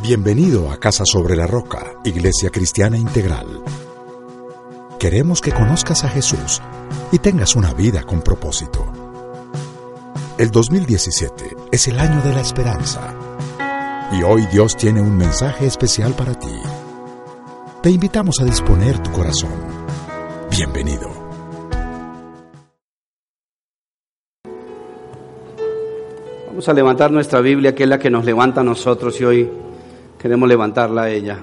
Bienvenido a Casa sobre la Roca, Iglesia Cristiana Integral. Queremos que conozcas a Jesús y tengas una vida con propósito. El 2017 es el año de la esperanza. Y hoy Dios tiene un mensaje especial para ti. Te invitamos a disponer tu corazón. Bienvenido. Vamos a levantar nuestra Biblia, que es la que nos levanta a nosotros y hoy queremos levantarla a ella.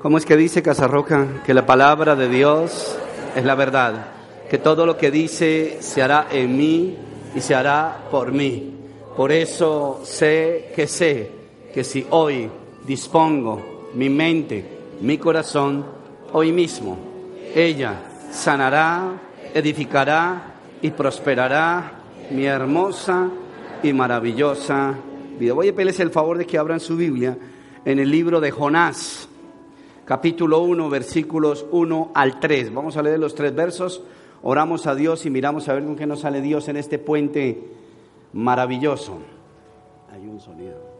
¿Cómo es que dice Casarroca? Que la palabra de Dios es la verdad, que todo lo que dice se hará en mí y se hará por mí. Por eso sé que sé que si hoy dispongo mi mente, mi corazón, hoy mismo, ella sanará, edificará y prosperará mi hermosa y maravillosa vida. Voy a pedirles el favor de que abran su Biblia en el libro de Jonás, capítulo 1, versículos 1 al 3. Vamos a leer los tres versos, oramos a Dios y miramos a ver con qué nos sale Dios en este puente maravilloso. Hay un sonido.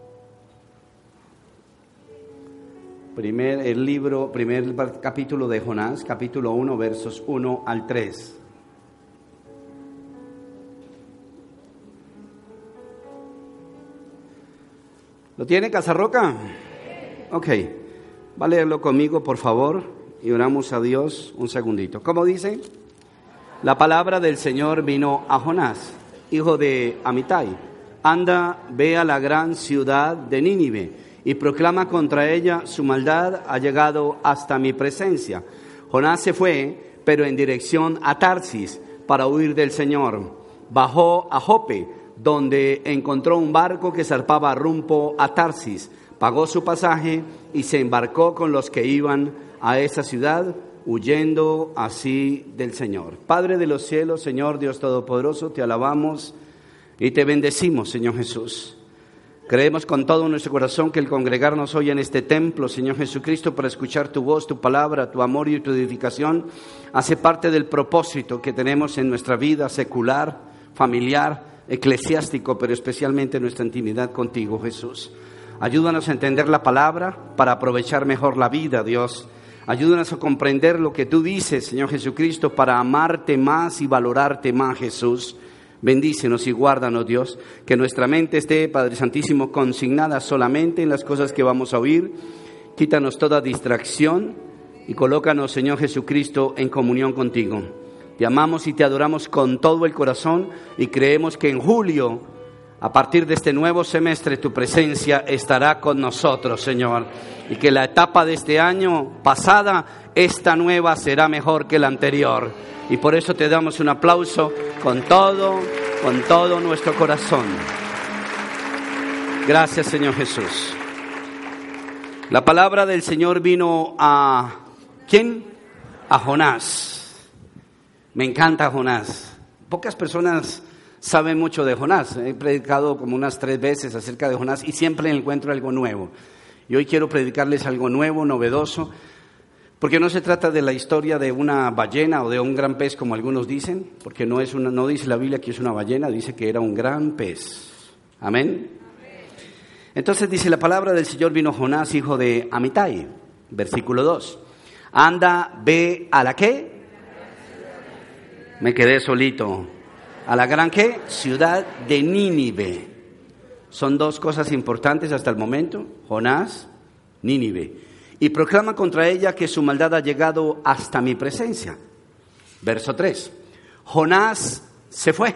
Primer el libro, primer capítulo de Jonás, capítulo 1, versos 1 al 3. ¿Lo tiene Casarroca? Ok, va a leerlo conmigo, por favor, y oramos a Dios un segundito. ¿Cómo dice? La palabra del Señor vino a Jonás, hijo de Amitai. Anda, ve a la gran ciudad de Nínive y proclama contra ella su maldad ha llegado hasta mi presencia. Jonás se fue, pero en dirección a Tarsis para huir del Señor. Bajó a Jope, donde encontró un barco que zarpaba rumbo a Tarsis pagó su pasaje y se embarcó con los que iban a esa ciudad, huyendo así del Señor. Padre de los cielos, Señor Dios Todopoderoso, te alabamos y te bendecimos, Señor Jesús. Creemos con todo nuestro corazón que el congregarnos hoy en este templo, Señor Jesucristo, para escuchar tu voz, tu palabra, tu amor y tu edificación, hace parte del propósito que tenemos en nuestra vida secular, familiar, eclesiástico, pero especialmente en nuestra intimidad contigo, Jesús. Ayúdanos a entender la palabra para aprovechar mejor la vida, Dios. Ayúdanos a comprender lo que tú dices, Señor Jesucristo, para amarte más y valorarte más, Jesús. Bendícenos y guárdanos, Dios, que nuestra mente esté, Padre Santísimo, consignada solamente en las cosas que vamos a oír. Quítanos toda distracción y colócanos, Señor Jesucristo, en comunión contigo. Te amamos y te adoramos con todo el corazón y creemos que en julio a partir de este nuevo semestre tu presencia estará con nosotros, Señor. Y que la etapa de este año pasada, esta nueva será mejor que la anterior. Y por eso te damos un aplauso con todo, con todo nuestro corazón. Gracias, Señor Jesús. La palabra del Señor vino a ¿quién? A Jonás. Me encanta Jonás. Pocas personas sabe mucho de Jonás. He predicado como unas tres veces acerca de Jonás y siempre encuentro algo nuevo. Y hoy quiero predicarles algo nuevo, novedoso, porque no se trata de la historia de una ballena o de un gran pez como algunos dicen, porque no, es una, no dice la Biblia que es una ballena, dice que era un gran pez. Amén. Entonces dice la palabra del Señor vino Jonás, hijo de Amitai, versículo 2. Anda, ve a la qué. Me quedé solito a la gran qué? Ciudad de Nínive. Son dos cosas importantes hasta el momento, Jonás, Nínive. Y proclama contra ella que su maldad ha llegado hasta mi presencia. Verso 3. Jonás se fue,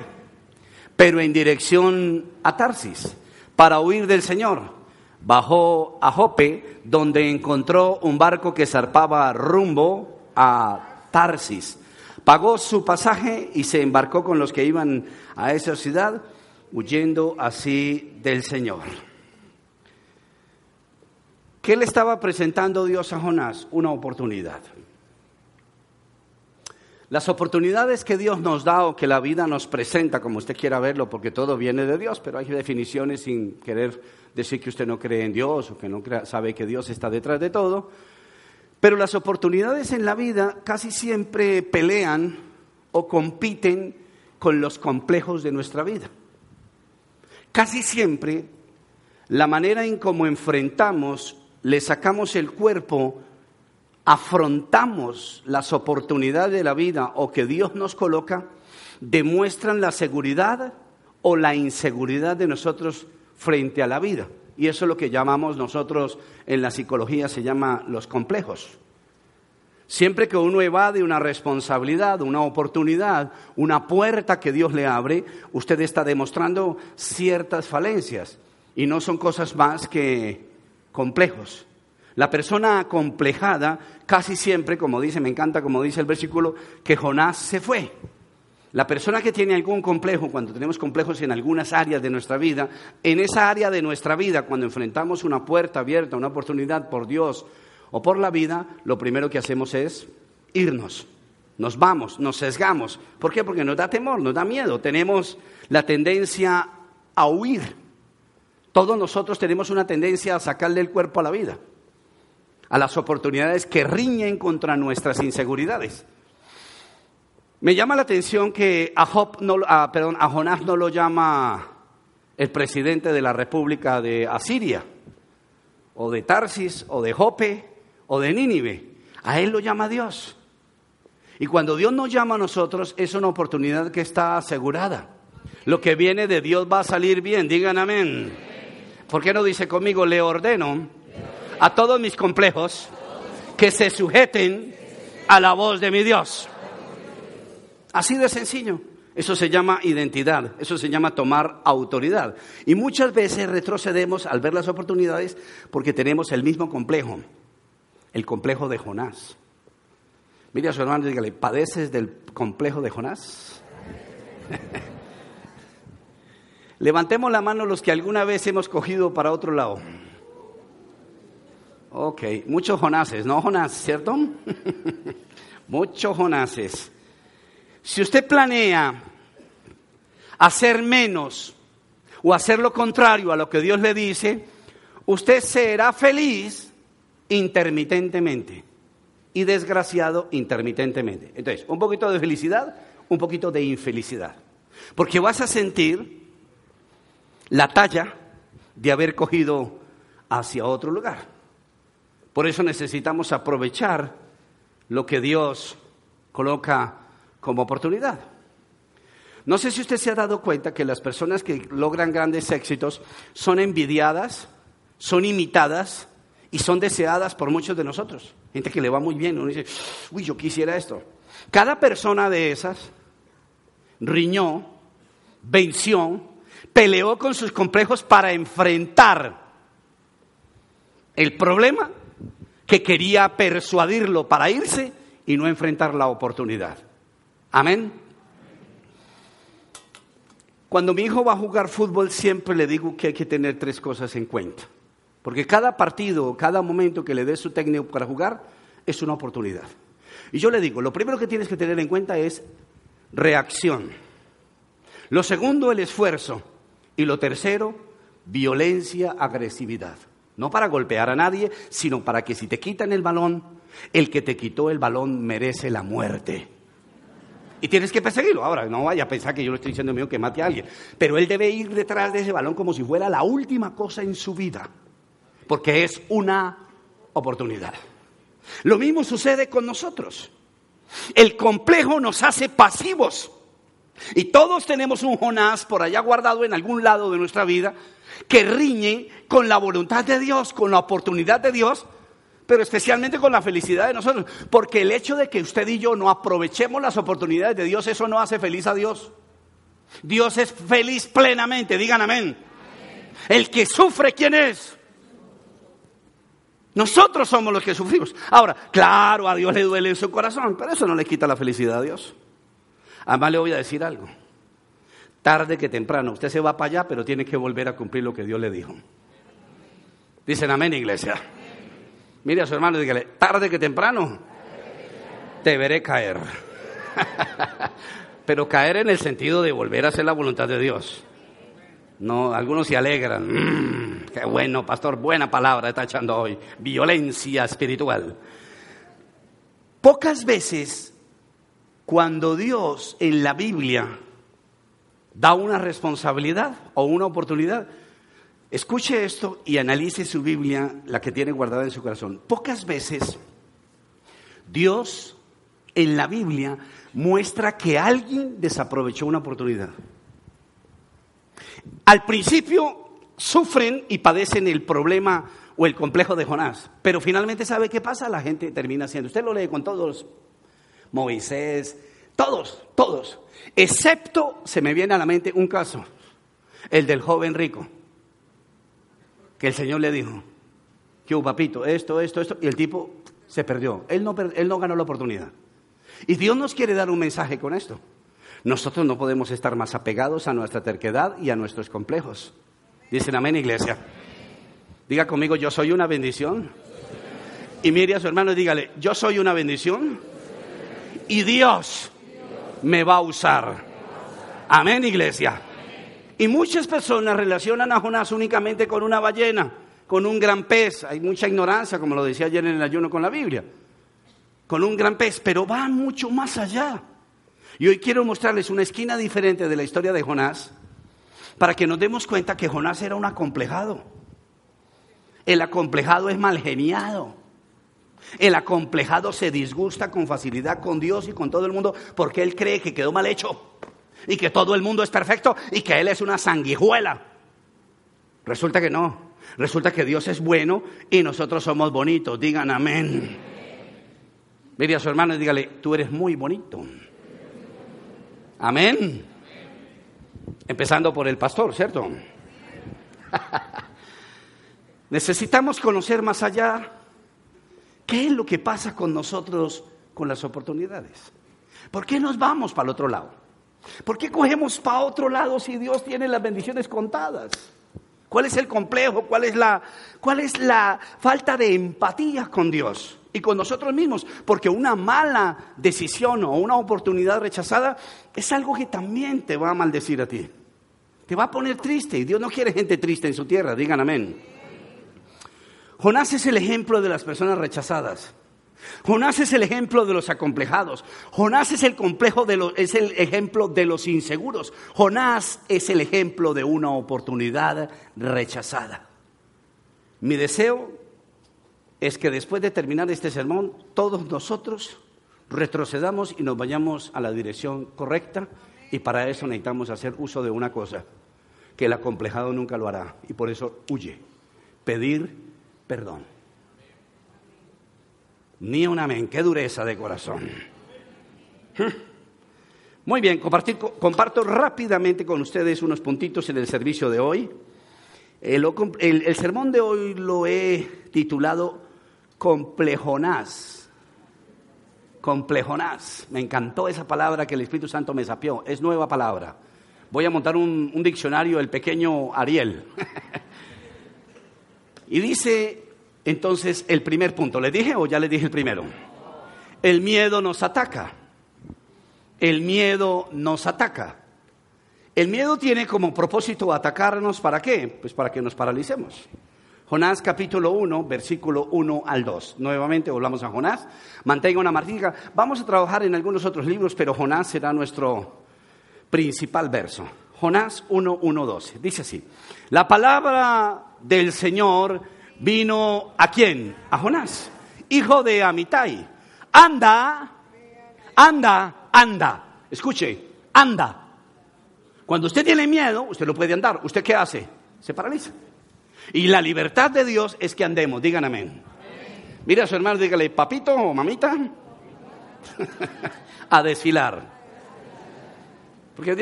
pero en dirección a Tarsis, para huir del Señor. Bajó a Jope, donde encontró un barco que zarpaba rumbo a Tarsis Pagó su pasaje y se embarcó con los que iban a esa ciudad, huyendo así del Señor. ¿Qué le estaba presentando Dios a Jonás? Una oportunidad. Las oportunidades que Dios nos da o que la vida nos presenta, como usted quiera verlo, porque todo viene de Dios, pero hay definiciones sin querer decir que usted no cree en Dios o que no sabe que Dios está detrás de todo. Pero las oportunidades en la vida casi siempre pelean o compiten con los complejos de nuestra vida. Casi siempre la manera en cómo enfrentamos, le sacamos el cuerpo, afrontamos las oportunidades de la vida o que Dios nos coloca, demuestran la seguridad o la inseguridad de nosotros frente a la vida. Y eso es lo que llamamos nosotros en la psicología, se llama los complejos. Siempre que uno evade una responsabilidad, una oportunidad, una puerta que Dios le abre, usted está demostrando ciertas falencias y no son cosas más que complejos. La persona acomplejada casi siempre, como dice, me encanta como dice el versículo, que Jonás se fue. La persona que tiene algún complejo, cuando tenemos complejos en algunas áreas de nuestra vida, en esa área de nuestra vida, cuando enfrentamos una puerta abierta, una oportunidad por Dios, o por la vida, lo primero que hacemos es irnos. Nos vamos, nos sesgamos. ¿Por qué? Porque nos da temor, nos da miedo. Tenemos la tendencia a huir. Todos nosotros tenemos una tendencia a sacarle el cuerpo a la vida, a las oportunidades que riñen contra nuestras inseguridades. Me llama la atención que a, Job no, perdón, a Jonás no lo llama el presidente de la República de Asiria, o de Tarsis, o de Jope, o de Nínive. A Él lo llama Dios. Y cuando Dios nos llama a nosotros, es una oportunidad que está asegurada. Lo que viene de Dios va a salir bien, digan amén. ¿Por qué no dice conmigo, le ordeno a todos mis complejos que se sujeten a la voz de mi Dios? Así de sencillo. Eso se llama identidad, eso se llama tomar autoridad. Y muchas veces retrocedemos al ver las oportunidades porque tenemos el mismo complejo el complejo de Jonás. Mire a su hermano dígale, ¿padeces del complejo de Jonás? Levantemos la mano los que alguna vez hemos cogido para otro lado. Ok, muchos Jonases, ¿no Jonás, cierto? muchos Jonases. Si usted planea hacer menos o hacer lo contrario a lo que Dios le dice, usted será feliz intermitentemente y desgraciado intermitentemente. Entonces, un poquito de felicidad, un poquito de infelicidad. Porque vas a sentir la talla de haber cogido hacia otro lugar. Por eso necesitamos aprovechar lo que Dios coloca como oportunidad. No sé si usted se ha dado cuenta que las personas que logran grandes éxitos son envidiadas, son imitadas y son deseadas por muchos de nosotros. Gente que le va muy bien, uno dice, uy, yo quisiera esto. Cada persona de esas riñó, venció, peleó con sus complejos para enfrentar el problema que quería persuadirlo para irse y no enfrentar la oportunidad. Amén. Cuando mi hijo va a jugar fútbol siempre le digo que hay que tener tres cosas en cuenta. Porque cada partido, cada momento que le dé su técnico para jugar es una oportunidad. Y yo le digo, lo primero que tienes que tener en cuenta es reacción. Lo segundo, el esfuerzo. Y lo tercero, violencia, agresividad. No para golpear a nadie, sino para que si te quitan el balón, el que te quitó el balón merece la muerte. Y tienes que perseguirlo. Ahora, no vaya a pensar que yo le estoy diciendo mío que mate a alguien. Pero él debe ir detrás de ese balón como si fuera la última cosa en su vida porque es una oportunidad. Lo mismo sucede con nosotros. El complejo nos hace pasivos. Y todos tenemos un Jonás por allá guardado en algún lado de nuestra vida que riñe con la voluntad de Dios, con la oportunidad de Dios, pero especialmente con la felicidad de nosotros. Porque el hecho de que usted y yo no aprovechemos las oportunidades de Dios, eso no hace feliz a Dios. Dios es feliz plenamente, digan amén. El que sufre, ¿quién es? Nosotros somos los que sufrimos. Ahora, claro, a Dios le duele en su corazón, pero eso no le quita la felicidad a Dios. Además le voy a decir algo. Tarde que temprano, usted se va para allá, pero tiene que volver a cumplir lo que Dios le dijo. Dicen amén, iglesia. Mire a su hermano y dígale, tarde que temprano, te veré caer. pero caer en el sentido de volver a hacer la voluntad de Dios. No, algunos se alegran. Mm, qué bueno, pastor, buena palabra está echando hoy. Violencia espiritual. Pocas veces cuando Dios en la Biblia da una responsabilidad o una oportunidad, Escuche esto y analice su Biblia, la que tiene guardada en su corazón. Pocas veces Dios en la Biblia muestra que alguien desaprovechó una oportunidad. Al principio sufren y padecen el problema o el complejo de Jonás, pero finalmente ¿sabe qué pasa? La gente termina haciendo. Usted lo lee con todos, Moisés, todos, todos, excepto se me viene a la mente un caso, el del joven rico que el Señor le dijo, un papito, esto, esto, esto, y el tipo se perdió. Él no, él no ganó la oportunidad. Y Dios nos quiere dar un mensaje con esto. Nosotros no podemos estar más apegados a nuestra terquedad y a nuestros complejos. Dicen amén, iglesia. Diga conmigo, yo soy una bendición. Y mire a su hermano y dígale, yo soy una bendición. Y Dios me va a usar. Amén, iglesia. Y muchas personas relacionan a Jonás únicamente con una ballena, con un gran pez. Hay mucha ignorancia, como lo decía ayer en el ayuno con la Biblia. Con un gran pez, pero va mucho más allá. Y hoy quiero mostrarles una esquina diferente de la historia de Jonás para que nos demos cuenta que Jonás era un acomplejado. El acomplejado es mal geniado. El acomplejado se disgusta con facilidad con Dios y con todo el mundo porque él cree que quedó mal hecho y que todo el mundo es perfecto y que Él es una sanguijuela. Resulta que no. Resulta que Dios es bueno y nosotros somos bonitos. Digan amén. Mire a su hermano y dígale, tú eres muy bonito. Amén. Empezando por el pastor, ¿cierto? Necesitamos conocer más allá qué es lo que pasa con nosotros con las oportunidades. ¿Por qué nos vamos para el otro lado? ¿Por qué cogemos para otro lado si Dios tiene las bendiciones contadas? ¿Cuál es el complejo? ¿Cuál es la, cuál es la falta de empatía con Dios y con nosotros mismos? Porque una mala decisión o una oportunidad rechazada es algo que también te va a maldecir a ti. Te va a poner triste y Dios no quiere gente triste en su tierra, digan amén. Jonás es el ejemplo de las personas rechazadas. Jonás es el ejemplo de los acomplejados. Jonás es el, complejo de es el ejemplo de los inseguros. Jonás es el ejemplo de una oportunidad rechazada. Mi deseo es que después de terminar este sermón, todos nosotros retrocedamos y nos vayamos a la dirección correcta y para eso necesitamos hacer uso de una cosa, que el acomplejado nunca lo hará y por eso huye, pedir perdón. Ni un amén, qué dureza de corazón. Muy bien, comparto rápidamente con ustedes unos puntitos en el servicio de hoy. El, el sermón de hoy lo he titulado Complejonás. Complejonás. Me encantó esa palabra que el Espíritu Santo me sapió. Es nueva palabra. Voy a montar un, un diccionario, el pequeño Ariel. y dice entonces, el primer punto, ¿le dije o ya le dije el primero? El miedo nos ataca. El miedo nos ataca. El miedo tiene como propósito atacarnos para qué? Pues para que nos paralicemos. Jonás capítulo 1, versículo 1 al 2. Nuevamente volvamos a Jonás. Mantenga una martica. Vamos a trabajar en algunos otros libros, pero Jonás será nuestro principal verso. Jonás 1, 1, 12. Dice así. La palabra del Señor vino a quién? A Jonás, hijo de Amitai. Anda, anda, anda. Escuche, anda. Cuando usted tiene miedo, usted no puede andar. ¿Usted qué hace? Se paraliza. Y la libertad de Dios es que andemos. Digan amén. Mira a su hermano, dígale, papito o mamita, a desfilar. Porque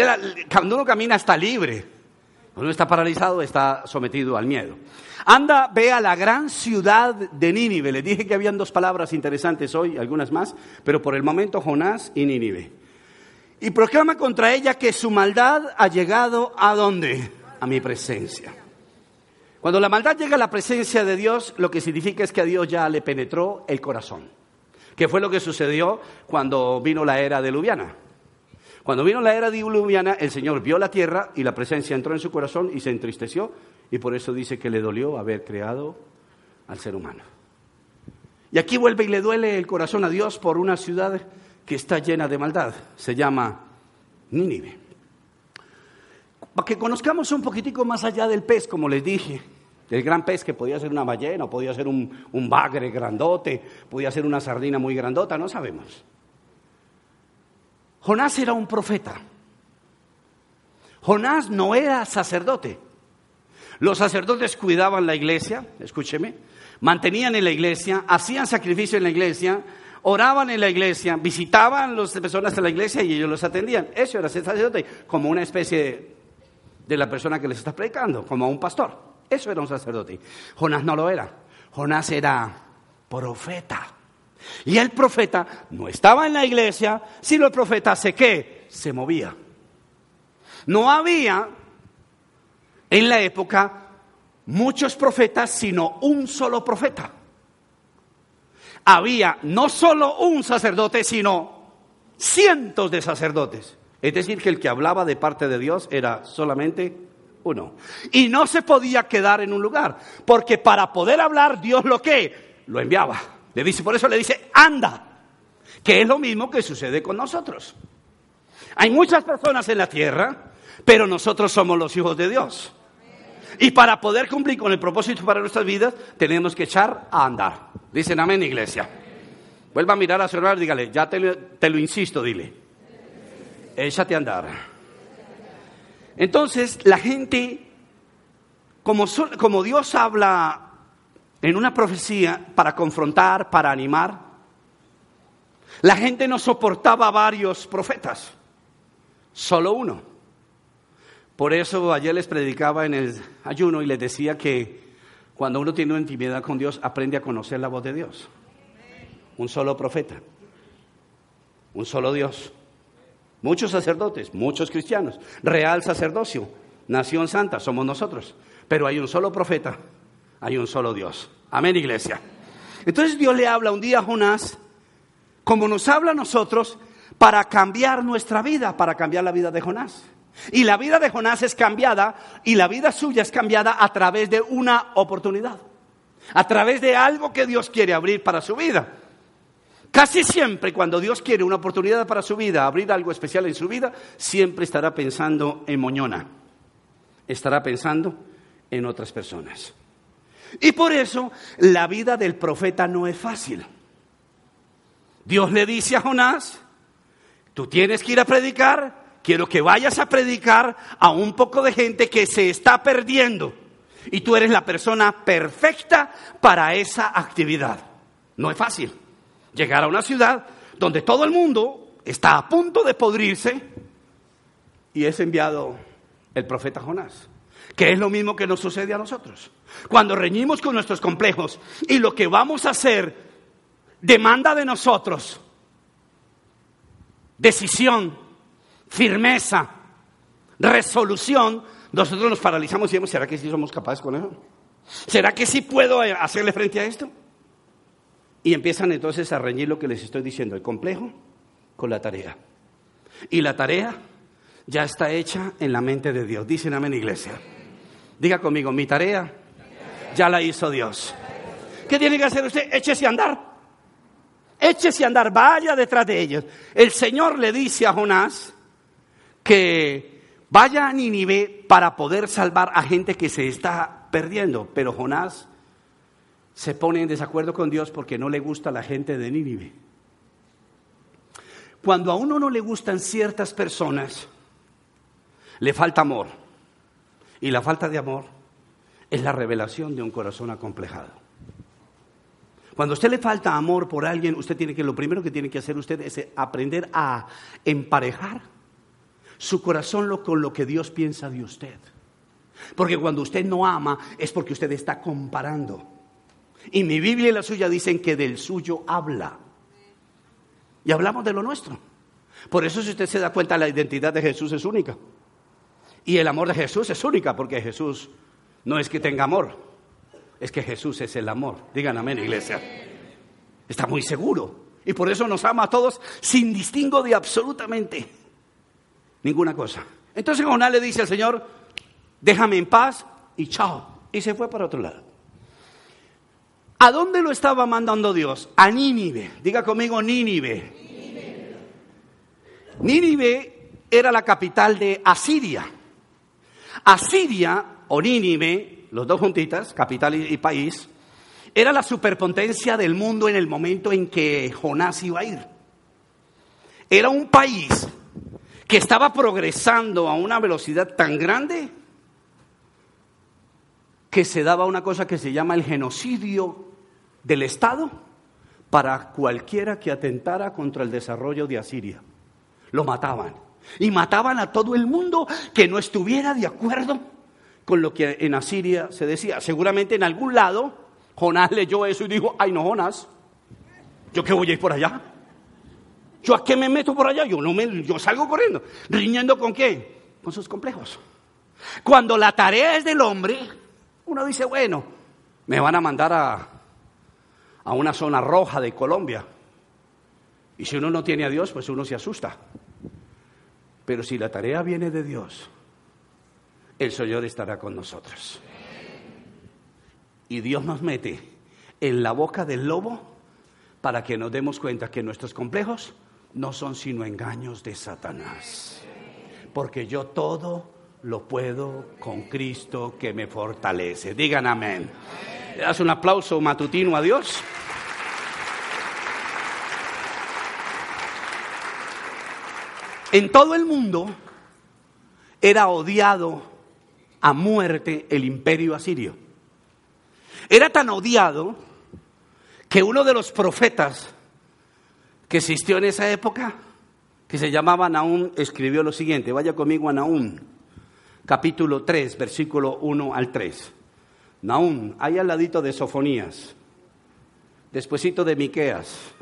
cuando uno camina está libre. Cuando está paralizado está sometido al miedo. Anda, ve a la gran ciudad de Nínive. Le dije que habían dos palabras interesantes hoy, algunas más, pero por el momento Jonás y Nínive. Y proclama contra ella que su maldad ha llegado a dónde? A mi presencia. Cuando la maldad llega a la presencia de Dios, lo que significa es que a Dios ya le penetró el corazón. Que fue lo que sucedió cuando vino la era de Lubiana. Cuando vino la era diluviana, el Señor vio la tierra y la presencia entró en su corazón y se entristeció y por eso dice que le dolió haber creado al ser humano. Y aquí vuelve y le duele el corazón a Dios por una ciudad que está llena de maldad. Se llama Nínive. para que conozcamos un poquitico más allá del pez, como les dije, del gran pez que podía ser una ballena, podía ser un, un bagre grandote, podía ser una sardina muy grandota, no sabemos. Jonás era un profeta. Jonás no era sacerdote. Los sacerdotes cuidaban la iglesia, escúcheme, mantenían en la iglesia, hacían sacrificio en la iglesia, oraban en la iglesia, visitaban a las personas de la iglesia y ellos los atendían. Eso era ser sacerdote, como una especie de la persona que les está predicando, como un pastor. Eso era un sacerdote. Jonás no lo era. Jonás era profeta. Y el profeta no estaba en la iglesia, sino el profeta se qué? Se movía. No había en la época muchos profetas, sino un solo profeta. Había no solo un sacerdote, sino cientos de sacerdotes. Es decir, que el que hablaba de parte de Dios era solamente uno. Y no se podía quedar en un lugar, porque para poder hablar Dios lo que lo enviaba. Le dice, por eso le dice, anda, que es lo mismo que sucede con nosotros. Hay muchas personas en la tierra, pero nosotros somos los hijos de Dios. Y para poder cumplir con el propósito para nuestras vidas, tenemos que echar a andar. Dicen amén, iglesia. Vuelva a mirar a su hermano dígale, ya te, te lo insisto, dile. Échate a andar. Entonces, la gente, como, como Dios habla en una profecía para confrontar, para animar, la gente no soportaba varios profetas, solo uno. Por eso ayer les predicaba en el ayuno y les decía que cuando uno tiene una intimidad con Dios, aprende a conocer la voz de Dios. Un solo profeta, un solo Dios. Muchos sacerdotes, muchos cristianos, real sacerdocio, nación santa, somos nosotros. Pero hay un solo profeta, hay un solo Dios. Amén, iglesia. Entonces Dios le habla un día a Jonás, como nos habla a nosotros, para cambiar nuestra vida, para cambiar la vida de Jonás. Y la vida de Jonás es cambiada y la vida suya es cambiada a través de una oportunidad, a través de algo que Dios quiere abrir para su vida. Casi siempre cuando Dios quiere una oportunidad para su vida, abrir algo especial en su vida, siempre estará pensando en Moñona, estará pensando en otras personas. Y por eso la vida del profeta no es fácil. Dios le dice a Jonás, tú tienes que ir a predicar, quiero que vayas a predicar a un poco de gente que se está perdiendo. Y tú eres la persona perfecta para esa actividad. No es fácil llegar a una ciudad donde todo el mundo está a punto de podrirse y es enviado el profeta Jonás, que es lo mismo que nos sucede a nosotros. Cuando reñimos con nuestros complejos y lo que vamos a hacer demanda de nosotros decisión, firmeza, resolución, nosotros nos paralizamos y decimos, ¿será que sí somos capaces con eso? ¿Será que sí puedo eh, hacerle frente a esto? Y empiezan entonces a reñir lo que les estoy diciendo, el complejo con la tarea. Y la tarea ya está hecha en la mente de Dios. Dicen amén, iglesia. Diga conmigo, mi tarea ya la hizo Dios. ¿Qué tiene que hacer usted? Échese a andar. Échese a andar, vaya detrás de ellos. El Señor le dice a Jonás, que vaya a Nínive para poder salvar a gente que se está perdiendo. Pero Jonás se pone en desacuerdo con Dios porque no le gusta la gente de Nínive. Cuando a uno no le gustan ciertas personas, le falta amor. Y la falta de amor es la revelación de un corazón acomplejado. Cuando a usted le falta amor por alguien, usted tiene que, lo primero que tiene que hacer usted es aprender a emparejar su corazón con lo que Dios piensa de usted. Porque cuando usted no ama es porque usted está comparando. Y mi Biblia y la suya dicen que del suyo habla. Y hablamos de lo nuestro. Por eso si usted se da cuenta, la identidad de Jesús es única. Y el amor de Jesús es única, porque Jesús no es que tenga amor, es que Jesús es el amor. Digan amén, iglesia. Está muy seguro. Y por eso nos ama a todos sin distingo de absolutamente ninguna cosa. Entonces Jonás le dice al Señor, déjame en paz y chao. Y se fue para otro lado. ¿A dónde lo estaba mandando Dios? A Nínive. Diga conmigo Nínive. Nínive era la capital de Asiria. Asiria o Nínive, los dos juntitas, capital y, país, era la superpotencia del mundo en el momento en que Jonás iba a ir. Era un país que estaba progresando a una velocidad tan grande que se daba una cosa que se llama el genocidio del Estado para cualquiera que atentara contra el desarrollo de Asiria. Lo mataban. Y mataban a todo el mundo que no estuviera de acuerdo con lo que en Asiria se decía. Seguramente en algún lado Jonás leyó eso y dijo, ay no Jonás, ¿yo qué voy a ir por allá? ¿Yo a qué me meto por allá? Yo, no me, yo salgo corriendo. ¿Riñendo con qué? Con sus complejos. Cuando la tarea es del hombre, uno dice, bueno, me van a mandar a, a una zona roja de Colombia. Y si uno no tiene a Dios, pues uno se asusta. Pero si la tarea viene de Dios, el Señor estará con nosotros. Y Dios nos mete en la boca del lobo para que nos demos cuenta que nuestros complejos no son sino engaños de Satanás. Porque yo todo lo puedo con Cristo que me fortalece. Digan amén. ¿Le das un aplauso matutino a Dios? En todo el mundo era odiado a muerte el imperio asirio. Era tan odiado que uno de los profetas que existió en esa época, que se llamaba Naúm, escribió lo siguiente. Vaya conmigo a Naúm, capítulo 3, versículo 1 al 3. Naúm, ahí al ladito de Sofonías, despuesito de Miqueas.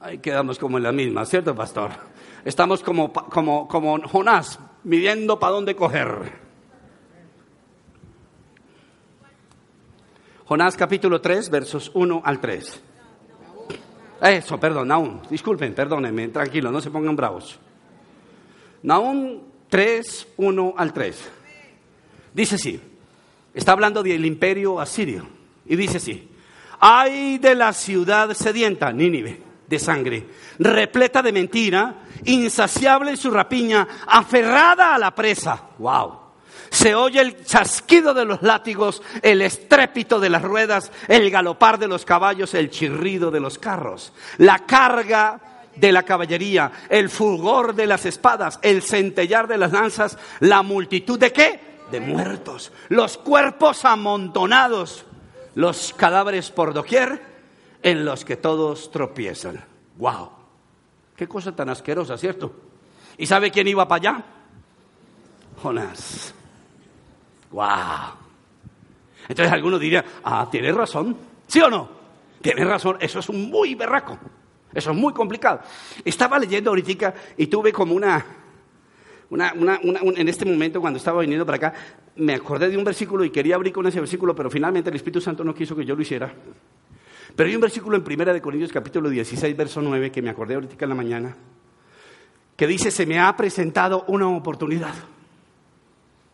Ahí quedamos como en la misma, ¿cierto, pastor? Estamos como, como, como Jonás, midiendo para dónde coger. Jonás capítulo 3, versos 1 al 3. Eso, perdón, Naúm. Disculpen, perdónenme, tranquilo, no se pongan bravos. Naúm 3, 1 al 3. Dice así, está hablando del imperio asirio, y dice así, hay de la ciudad sedienta, Nínive, de sangre, repleta de mentira, insaciable en su rapiña, aferrada a la presa. Wow. Se oye el chasquido de los látigos, el estrépito de las ruedas, el galopar de los caballos, el chirrido de los carros, la carga de la caballería, el fulgor de las espadas, el centellar de las lanzas, la multitud de qué? De muertos, los cuerpos amontonados, los cadáveres por doquier en los que todos tropiezan. ¡Wow! Qué cosa tan asquerosa, ¿cierto? ¿Y sabe quién iba para allá? Jonás. ¡Wow! Entonces algunos dirían, ah, tienes razón. ¿Sí o no? Tienes razón, eso es un muy berraco. Eso es muy complicado. Estaba leyendo ahorita y tuve como una, una, una, en este momento cuando estaba viniendo para acá, me acordé de un versículo y quería abrir con ese versículo, pero finalmente el Espíritu Santo no quiso que yo lo hiciera. Pero hay un versículo en Primera de Corintios capítulo 16, verso 9, que me acordé ahorita en la mañana, que dice, se me ha presentado una oportunidad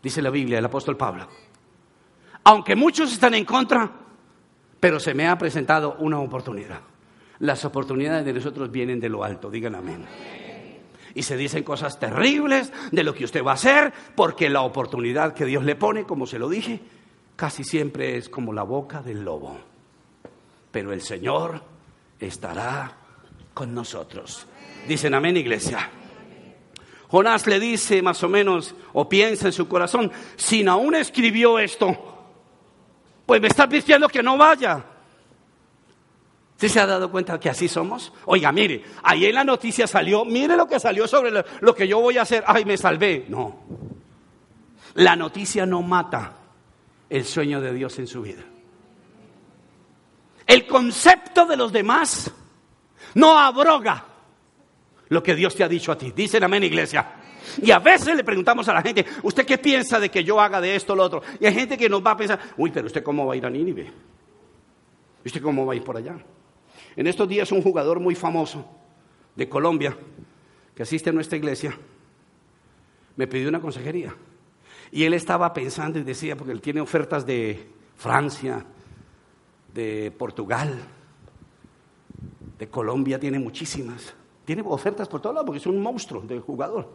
dice la Biblia, el apóstol Pablo. Aunque muchos están en contra, pero se me ha presentado una oportunidad. Las oportunidades de nosotros vienen de lo alto, digan amén. Y se dicen cosas terribles de lo que usted va a hacer, porque la oportunidad que Dios le pone, como se lo dije, casi siempre es como la boca del lobo. Pero el Señor estará con nosotros. Dicen amén, iglesia. Jonás le dice más o menos, o piensa en su corazón, si aún escribió esto, pues me está diciendo que no vaya. ¿Sí se ha dado cuenta que así somos? Oiga, mire, ahí en la noticia salió, mire lo que salió sobre lo, lo que yo voy a hacer. Ay, me salvé. No. La noticia no mata el sueño de Dios en su vida. El concepto de los demás no abroga lo que Dios te ha dicho a ti. Dicen amén, iglesia. Y a veces le preguntamos a la gente, ¿usted qué piensa de que yo haga de esto o lo otro? Y hay gente que nos va a pensar, uy, pero ¿usted cómo va a ir a Nínive? ¿Usted cómo va a ir por allá? En estos días un jugador muy famoso de Colombia, que asiste a nuestra iglesia, me pidió una consejería. Y él estaba pensando y decía, porque él tiene ofertas de Francia, de Portugal, de Colombia, tiene muchísimas. Tiene ofertas por todos lados porque es un monstruo de jugador.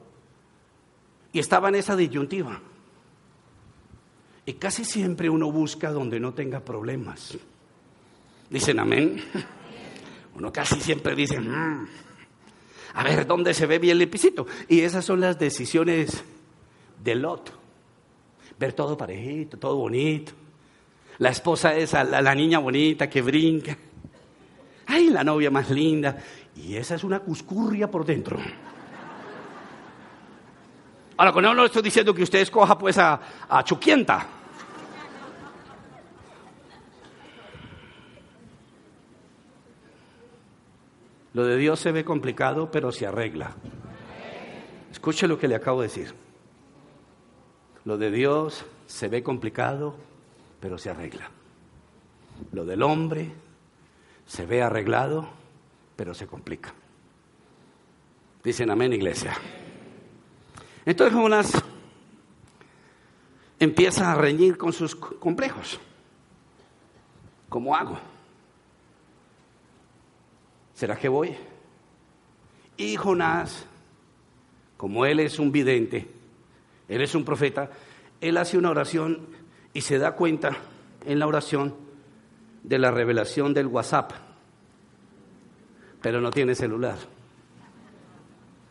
Y estaba en esa disyuntiva. Y casi siempre uno busca donde no tenga problemas. Dicen amén. Uno casi siempre dice, mm, a ver, ¿dónde se ve bien el pisito? Y esas son las decisiones de Lot. Ver todo parejito, todo bonito. La esposa es la, niña bonita que brinca. Ay, la novia más linda. Y esa es una cuscurria por dentro. Ahora, con eso no estoy diciendo que usted escoja pues a, a Chuquienta. Lo de Dios se ve complicado, pero se arregla. Escuche lo que le acabo de decir. Lo de Dios se ve complicado, pero se arregla. Lo del hombre se ve arreglado, pero se complica. Dicen amén, iglesia. Entonces Jonás empieza a reñir con sus complejos. ¿Cómo hago? ¿Será que voy? Y Jonás, como él es un vidente, él es un profeta, él hace una oración y se da cuenta en la oración de la revelación del WhatsApp, pero no tiene celular.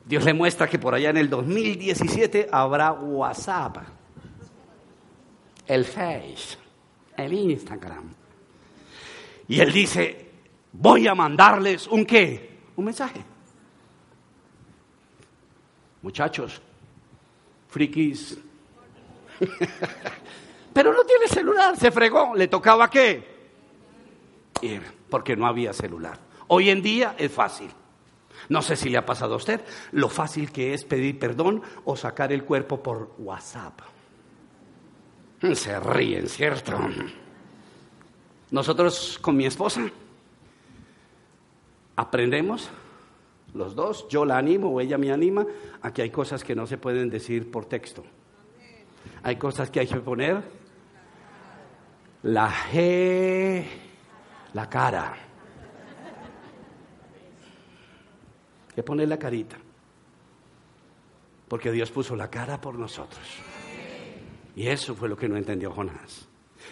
Dios le muestra que por allá en el 2017 habrá WhatsApp, el Face, el Instagram. Y él dice, voy a mandarles un qué, un mensaje. Muchachos, frikis. Pero no tiene celular, se fregó, le tocaba qué? Ir, porque no había celular. Hoy en día es fácil. No sé si le ha pasado a usted lo fácil que es pedir perdón o sacar el cuerpo por WhatsApp. Se ríen, ¿cierto? Nosotros con mi esposa aprendemos, los dos, yo la animo o ella me anima, a que hay cosas que no se pueden decir por texto. Hay cosas que hay que poner la G, la cara. que poner la carita. Porque Dios puso la cara por nosotros. Y eso fue lo que no entendió Jonás.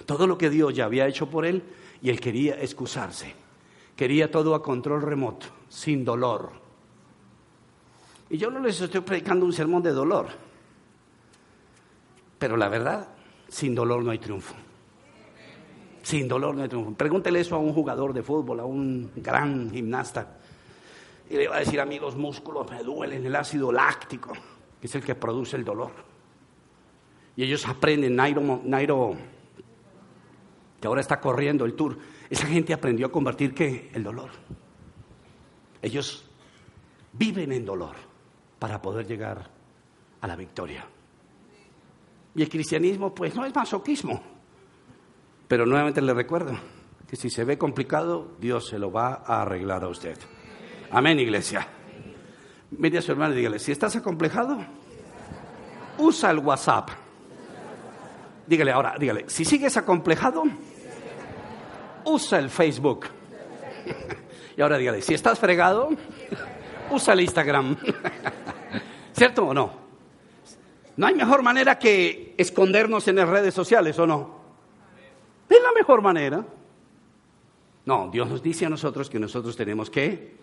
Todo lo que Dios ya había hecho por él y él quería excusarse. Quería todo a control remoto, sin dolor. Y yo no les estoy predicando un sermón de dolor. Pero la verdad, sin dolor no hay triunfo. Sin dolor triunfo. Pregúntele eso a un jugador de fútbol, a un gran gimnasta y le va a decir a mí los músculos me duelen, el ácido láctico, que es el que produce el dolor. Y ellos aprenden, Nairo, Nairo que ahora está corriendo el tour, esa gente aprendió a convertir ¿qué? el dolor. Ellos viven en dolor para poder llegar a la victoria. Y el cristianismo, pues no es masoquismo. Pero nuevamente le recuerdo que si se ve complicado, Dios se lo va a arreglar a usted. Amén, iglesia. Mire a su hermano y dígale, si estás acomplejado, usa el WhatsApp. Dígale ahora, dígale, si sigues acomplejado, usa el Facebook. Y ahora dígale, si estás fregado, usa el Instagram. ¿Cierto o no? No hay mejor manera que escondernos en las redes sociales, ¿o no? Es la mejor manera. No, Dios nos dice a nosotros que nosotros tenemos que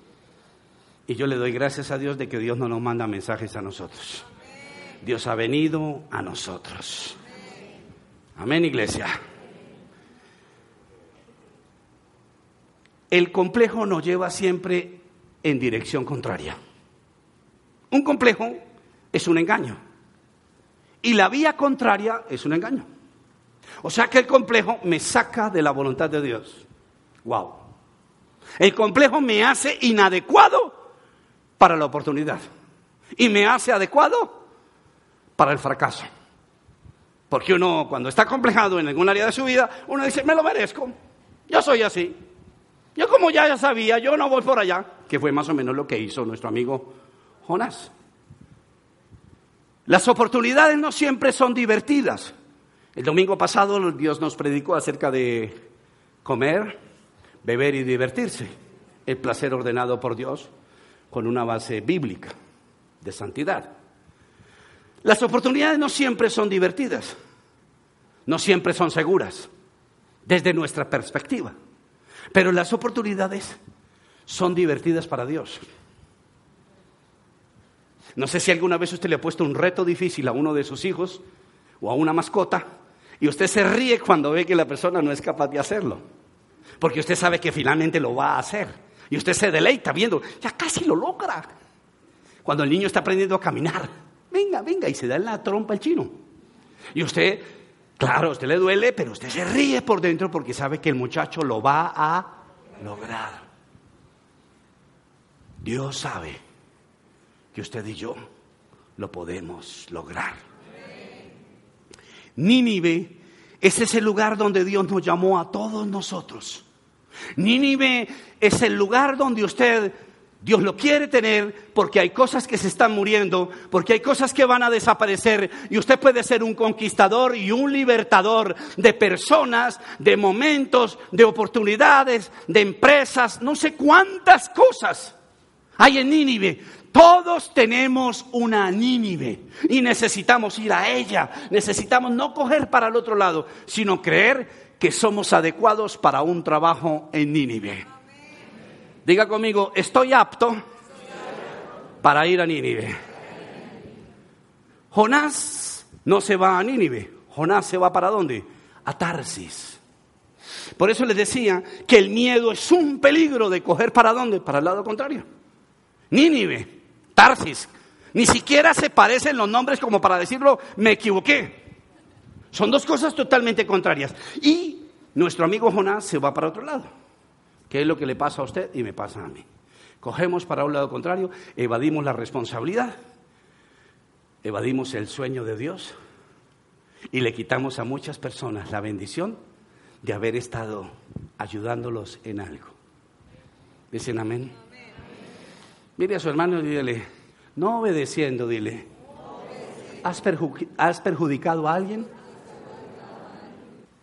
y yo le doy gracias a Dios de que Dios no nos manda mensajes a nosotros. Dios ha venido a nosotros. Amén, iglesia. El complejo nos lleva siempre en dirección contraria. Un complejo es un engaño. Y la vía contraria es un engaño. O sea que el complejo me saca de la voluntad de Dios. Wow. El complejo me hace inadecuado para la oportunidad y me hace adecuado para el fracaso. Porque uno cuando está complejado en algún área de su vida, uno dice, me lo merezco, yo soy así. Yo como ya, ya sabía, yo no voy por allá, que fue más o menos lo que hizo nuestro amigo Jonás. Las oportunidades no siempre son divertidas. El domingo pasado Dios nos predicó acerca de comer, beber y divertirse, el placer ordenado por Dios con una base bíblica de santidad. Las oportunidades no siempre son divertidas. no siempre son seguras desde nuestra perspectiva. Pero las oportunidades son divertidas para Dios. No sé si alguna vez usted le ha puesto un reto difícil a uno de sus hijos o a una mascota y usted se ríe cuando ve que la persona no es capaz de hacerlo. Porque usted sabe que finalmente lo va a hacer. Y usted se deleita viendo, ya casi lo logra. Cuando el niño está aprendiendo a caminar, venga, venga, y se da en la trompa el chino. Y usted, claro, a usted le duele, pero usted se ríe por dentro porque sabe que el muchacho lo va a lograr. Dios sabe que usted y yo lo podemos lograr. Nínive es ese lugar donde Dios nos llamó a todos nosotros. Nínive es el lugar donde usted, Dios lo quiere tener porque hay cosas que se están muriendo, porque hay cosas que van a desaparecer y usted puede ser un conquistador y un libertador de personas, de momentos, de oportunidades, de empresas, no sé cuántas cosas hay en Nínive. Todos tenemos una Nínive y necesitamos ir a ella. Necesitamos no coger para el otro lado, sino creer que somos adecuados para un trabajo en Nínive. Diga conmigo, estoy apto para ir a Nínive. Jonás no se va a Nínive. Jonás se va para dónde? A Tarsis. Por eso les decía que el miedo es un peligro de coger para dónde? Para el lado contrario. Nínive. Ni siquiera se parecen los nombres como para decirlo, me equivoqué. Son dos cosas totalmente contrarias. Y nuestro amigo Jonás se va para otro lado. ¿Qué es lo que le pasa a usted y me pasa a mí? Cogemos para un lado contrario, evadimos la responsabilidad, evadimos el sueño de Dios y le quitamos a muchas personas la bendición de haber estado ayudándolos en algo. ¿Dicen amén? Mire a su hermano y dile, no obedeciendo, dile, ¿has, perjudicado a alguien?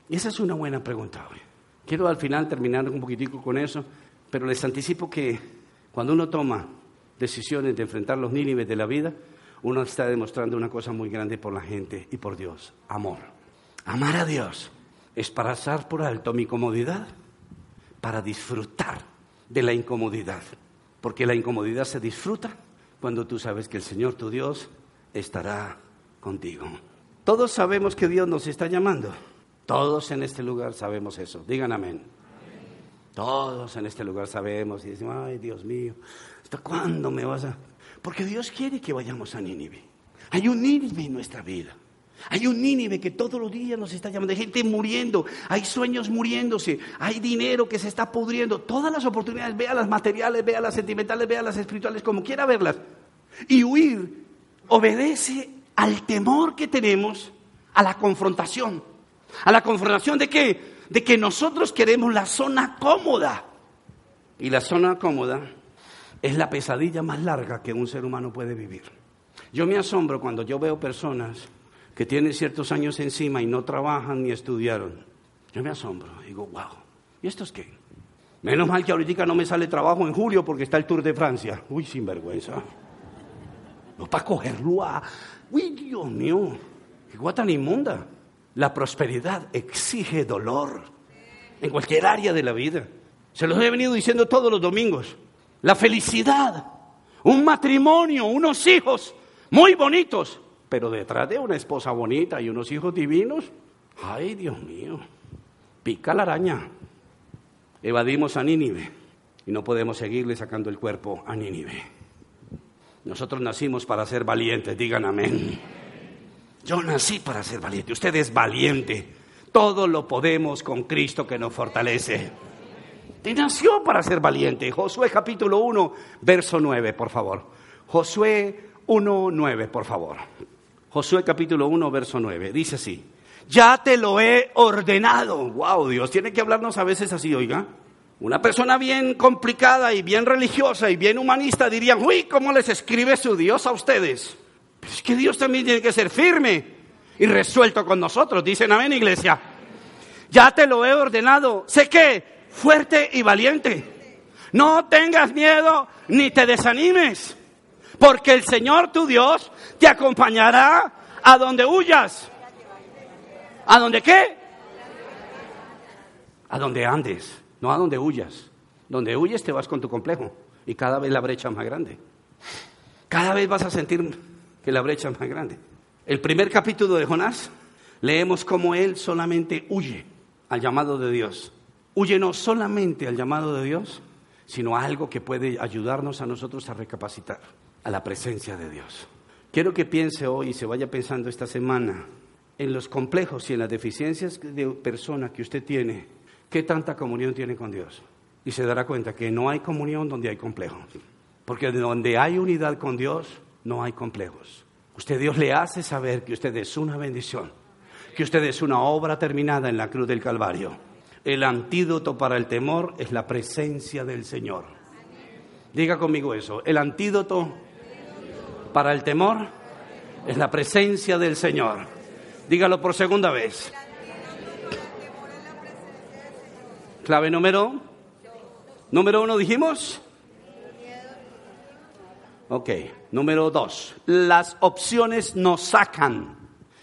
Y esa es una buena pregunta hoy. Quiero al final terminar un poquitico con eso, pero les anticipo que cuando uno toma decisiones de enfrentar los nínives de la vida, uno está demostrando una cosa muy grande por la gente y por Dios, amor. Amar a Dios es pasar por alto mi comodidad para disfrutar de la incomodidad. Porque la incomodidad se disfruta cuando tú sabes que el Señor tu Dios estará contigo. Todos sabemos que Dios nos está llamando. Todos en este lugar sabemos eso. Digan amén. Todos en este lugar sabemos y decimos, ay Dios mío, ¿hasta cuándo me vas a...? Porque Dios quiere que vayamos a Nínive. Hay un Nínive en nuestra vida. Hay un Nínive que todos los días nos está llamando, hay gente muriendo, hay sueños muriéndose, hay dinero que se está pudriendo, todas las oportunidades, vea las materiales, vea las sentimentales, vea las espirituales, como quiera verlas. Y huir obedece al temor que tenemos a la confrontación. ¿A la confrontación de qué? De que nosotros queremos la zona cómoda. Y la zona cómoda es la pesadilla más larga que un ser humano puede vivir. Yo me asombro cuando yo veo personas que tienen ciertos años encima y no trabajan ni estudiaron. Yo me asombro, digo, wow, ¿y esto es qué? Menos mal que ahorita no me sale trabajo en julio porque está el Tour de Francia. Uy, sinvergüenza. No para cogerlo a... Uy, Dios mío, qué guata tan inmunda. La prosperidad exige dolor en cualquier área de la vida. Se los he venido diciendo todos los domingos. La felicidad, un matrimonio, unos hijos muy bonitos, pero detrás de una esposa bonita y unos hijos divinos, ay Dios mío, pica la araña. Evadimos a Nínive y no podemos seguirle sacando el cuerpo a Nínive. Nosotros nacimos para ser valientes, digan amén. Yo nací para ser valiente, usted es valiente. Todo lo podemos con Cristo que nos fortalece. Y nació para ser valiente. Josué capítulo 1, verso 9, por favor. Josué 1, 9, por favor. Josué capítulo 1, verso 9. Dice así, ya te lo he ordenado. Wow, Dios tiene que hablarnos a veces así, oiga. Una persona bien complicada y bien religiosa y bien humanista diría, uy, ¿cómo les escribe su Dios a ustedes? Es que Dios también tiene que ser firme y resuelto con nosotros. Dicen amén, iglesia. Ya te lo he ordenado. Sé que fuerte y valiente. No tengas miedo ni te desanimes porque el Señor tu Dios te acompañará a donde huyas. ¿A dónde qué? A donde andes, no a donde huyas. Donde huyes te vas con tu complejo y cada vez la brecha más grande. Cada vez vas a sentir que la brecha es más grande. El primer capítulo de Jonás, leemos cómo él solamente huye al llamado de Dios. Huye no solamente al llamado de Dios, sino a algo que puede ayudarnos a nosotros a recapacitar, a la presencia de Dios. Quiero que piense hoy y se vaya pensando esta semana en los complejos y en las deficiencias de persona que usted tiene, qué tanta comunión tiene con Dios. Y se dará cuenta que no hay comunión donde hay complejos. Porque donde hay unidad con Dios, no hay complejos. Usted Dios le hace saber que usted es una bendición, que usted es una obra terminada en la cruz del Calvario. El antídoto para el temor es la presencia del Señor. Diga conmigo eso. El antídoto para el temor es la presencia del Señor. Dígalo por segunda vez. Clave número. Número uno dijimos. Ok, número dos. Las opciones nos sacan.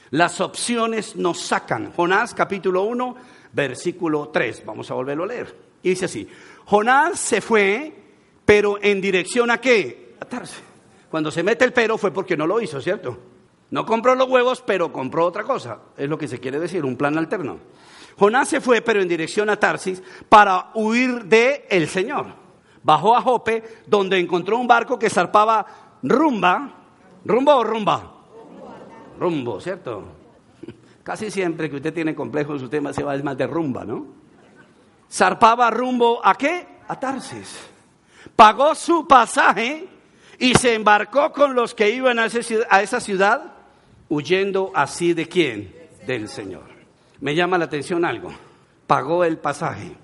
Las opciones nos sacan. Jonás capítulo 1, versículo 3. Vamos a volverlo a leer. Y dice así. Jonás se fue, pero en dirección a qué? A Tarse. Cuando se mete el pero fue porque no lo hizo, ¿cierto? No compró los huevos, pero compró otra cosa. Es lo que se quiere decir, un plan alterno. Jonás se fue, pero en dirección a Tarsis, para huir de el Señor bajó a Jope, donde encontró un barco que zarpaba rumba. ¿Rumbo o rumba? Rumbo, ¿cierto? Casi siempre que usted tiene complejos, usted se va más de rumba, ¿no? Zarpaba rumbo a qué? A Tarsis. Pagó su pasaje y se embarcó con los que iban a esa ciudad, huyendo así de quién? Del Señor. Me llama la atención algo. Pagó el pasaje.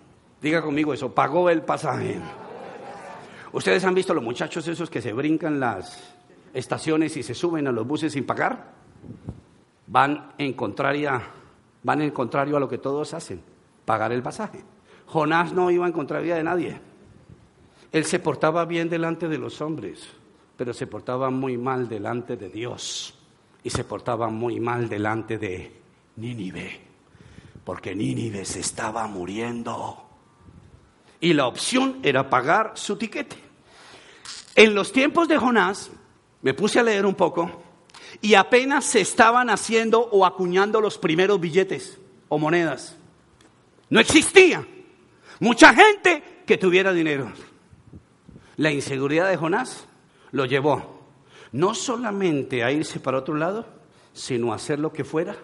Diga conmigo eso, pagó el pasaje. ¿Ustedes han visto los muchachos esos que se brincan las estaciones y se suben a los buses sin pagar? Van en contraria, van en contrario a lo que todos hacen, pagar el pasaje. Jonás no iba en contraria de nadie. Él se portaba bien delante de los hombres, pero se portaba muy mal delante de Dios y se portaba muy mal delante de Nínive, porque Nínive se estaba muriendo y la opción era pagar su tiquete. En los tiempos de Jonás, me puse a leer un poco, y apenas se estaban haciendo o acuñando los primeros billetes o monedas. No existía mucha gente que tuviera dinero. La inseguridad de Jonás lo llevó no solamente a irse para otro lado, sino a hacer lo que fuera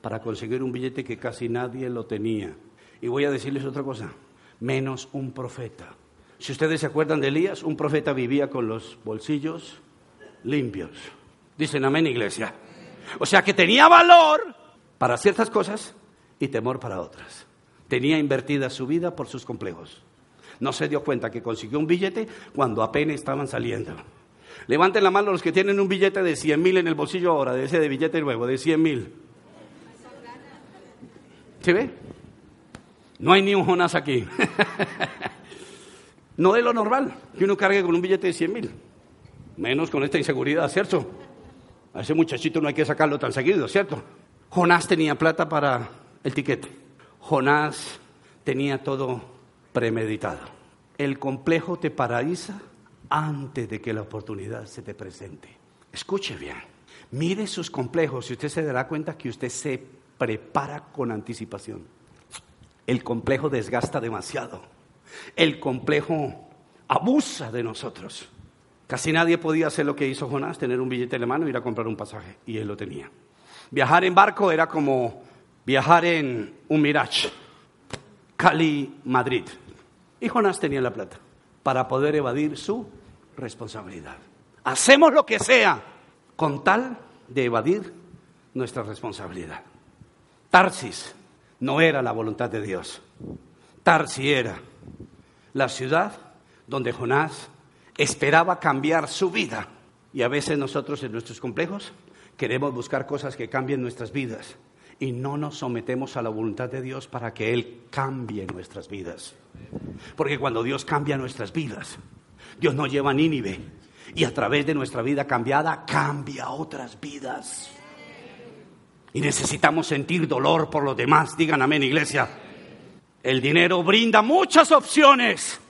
para conseguir un billete que casi nadie lo tenía. Y voy a decirles otra cosa menos un profeta. Si ustedes se acuerdan de Elías, un profeta vivía con los bolsillos limpios. Dicen amén, iglesia. O sea que tenía valor para ciertas cosas y temor para otras. Tenía invertida su vida por sus complejos. No se dio cuenta que consiguió un billete cuando apenas estaban saliendo. Levanten la mano los que tienen un billete de 100 mil en el bolsillo ahora, de ese de billete nuevo, de 100 mil. ¿Se ve? No hay ni un Jonás aquí. no es lo normal que uno cargue con un billete de 100 mil. Menos con esta inseguridad, ¿cierto? A ese muchachito no hay que sacarlo tan seguido, ¿cierto? Jonás tenía plata para el tiquete. Jonás tenía todo premeditado. El complejo te paraliza antes de que la oportunidad se te presente. Escuche bien. Mire sus complejos y usted se dará cuenta que usted se prepara con anticipación. El complejo desgasta demasiado. El complejo abusa de nosotros. Casi nadie podía hacer lo que hizo Jonás, tener un billete en la mano y ir a comprar un pasaje. Y él lo tenía. Viajar en barco era como viajar en un Mirage. Cali, Madrid. Y Jonás tenía la plata para poder evadir su responsabilidad. Hacemos lo que sea con tal de evadir nuestra responsabilidad. Tarsis no era la voluntad de Dios. Tarsi era la ciudad donde Jonás esperaba cambiar su vida. Y a veces nosotros en nuestros complejos queremos buscar cosas que cambien nuestras vidas y no nos sometemos a la voluntad de Dios para que Él cambie nuestras vidas. Porque cuando Dios cambia nuestras vidas, Dios nos lleva Nínive y a través de nuestra vida cambiada cambia otras vidas. Y necesitamos sentir dolor por los demás. Digan amén, iglesia. El dinero brinda muchas opciones,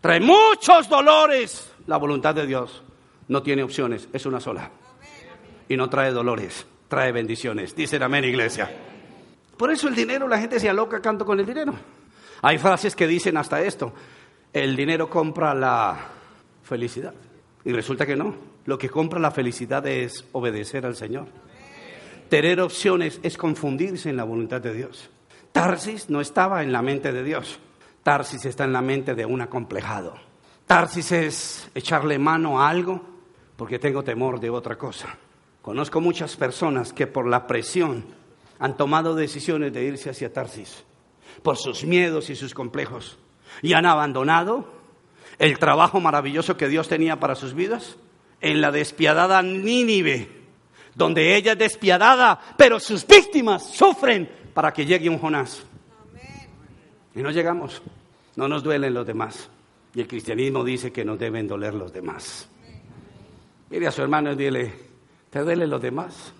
trae muchos dolores. La voluntad de Dios no tiene opciones, es una sola. Y no trae dolores, trae bendiciones. Dicen amén, iglesia. Por eso el dinero, la gente se aloca canto con el dinero. Hay frases que dicen hasta esto, el dinero compra la felicidad. Y resulta que no, lo que compra la felicidad es obedecer al Señor. Tener opciones es confundirse en la voluntad de Dios. Tarsis no estaba en la mente de Dios. Tarsis está en la mente de un acomplejado. Tarsis es echarle mano a algo porque tengo temor de otra cosa. Conozco muchas personas que por la presión han tomado decisiones de irse hacia Tarsis, por sus miedos y sus complejos, y han abandonado el trabajo maravilloso que Dios tenía para sus vidas en la despiadada Nínive, donde ella es despiadada, pero sus víctimas sufren para que llegue un Jonás. Y no llegamos. No nos duelen los demás. Y el cristianismo dice que nos deben doler los demás. Mire a su hermano y dile, ¿te duelen los demás?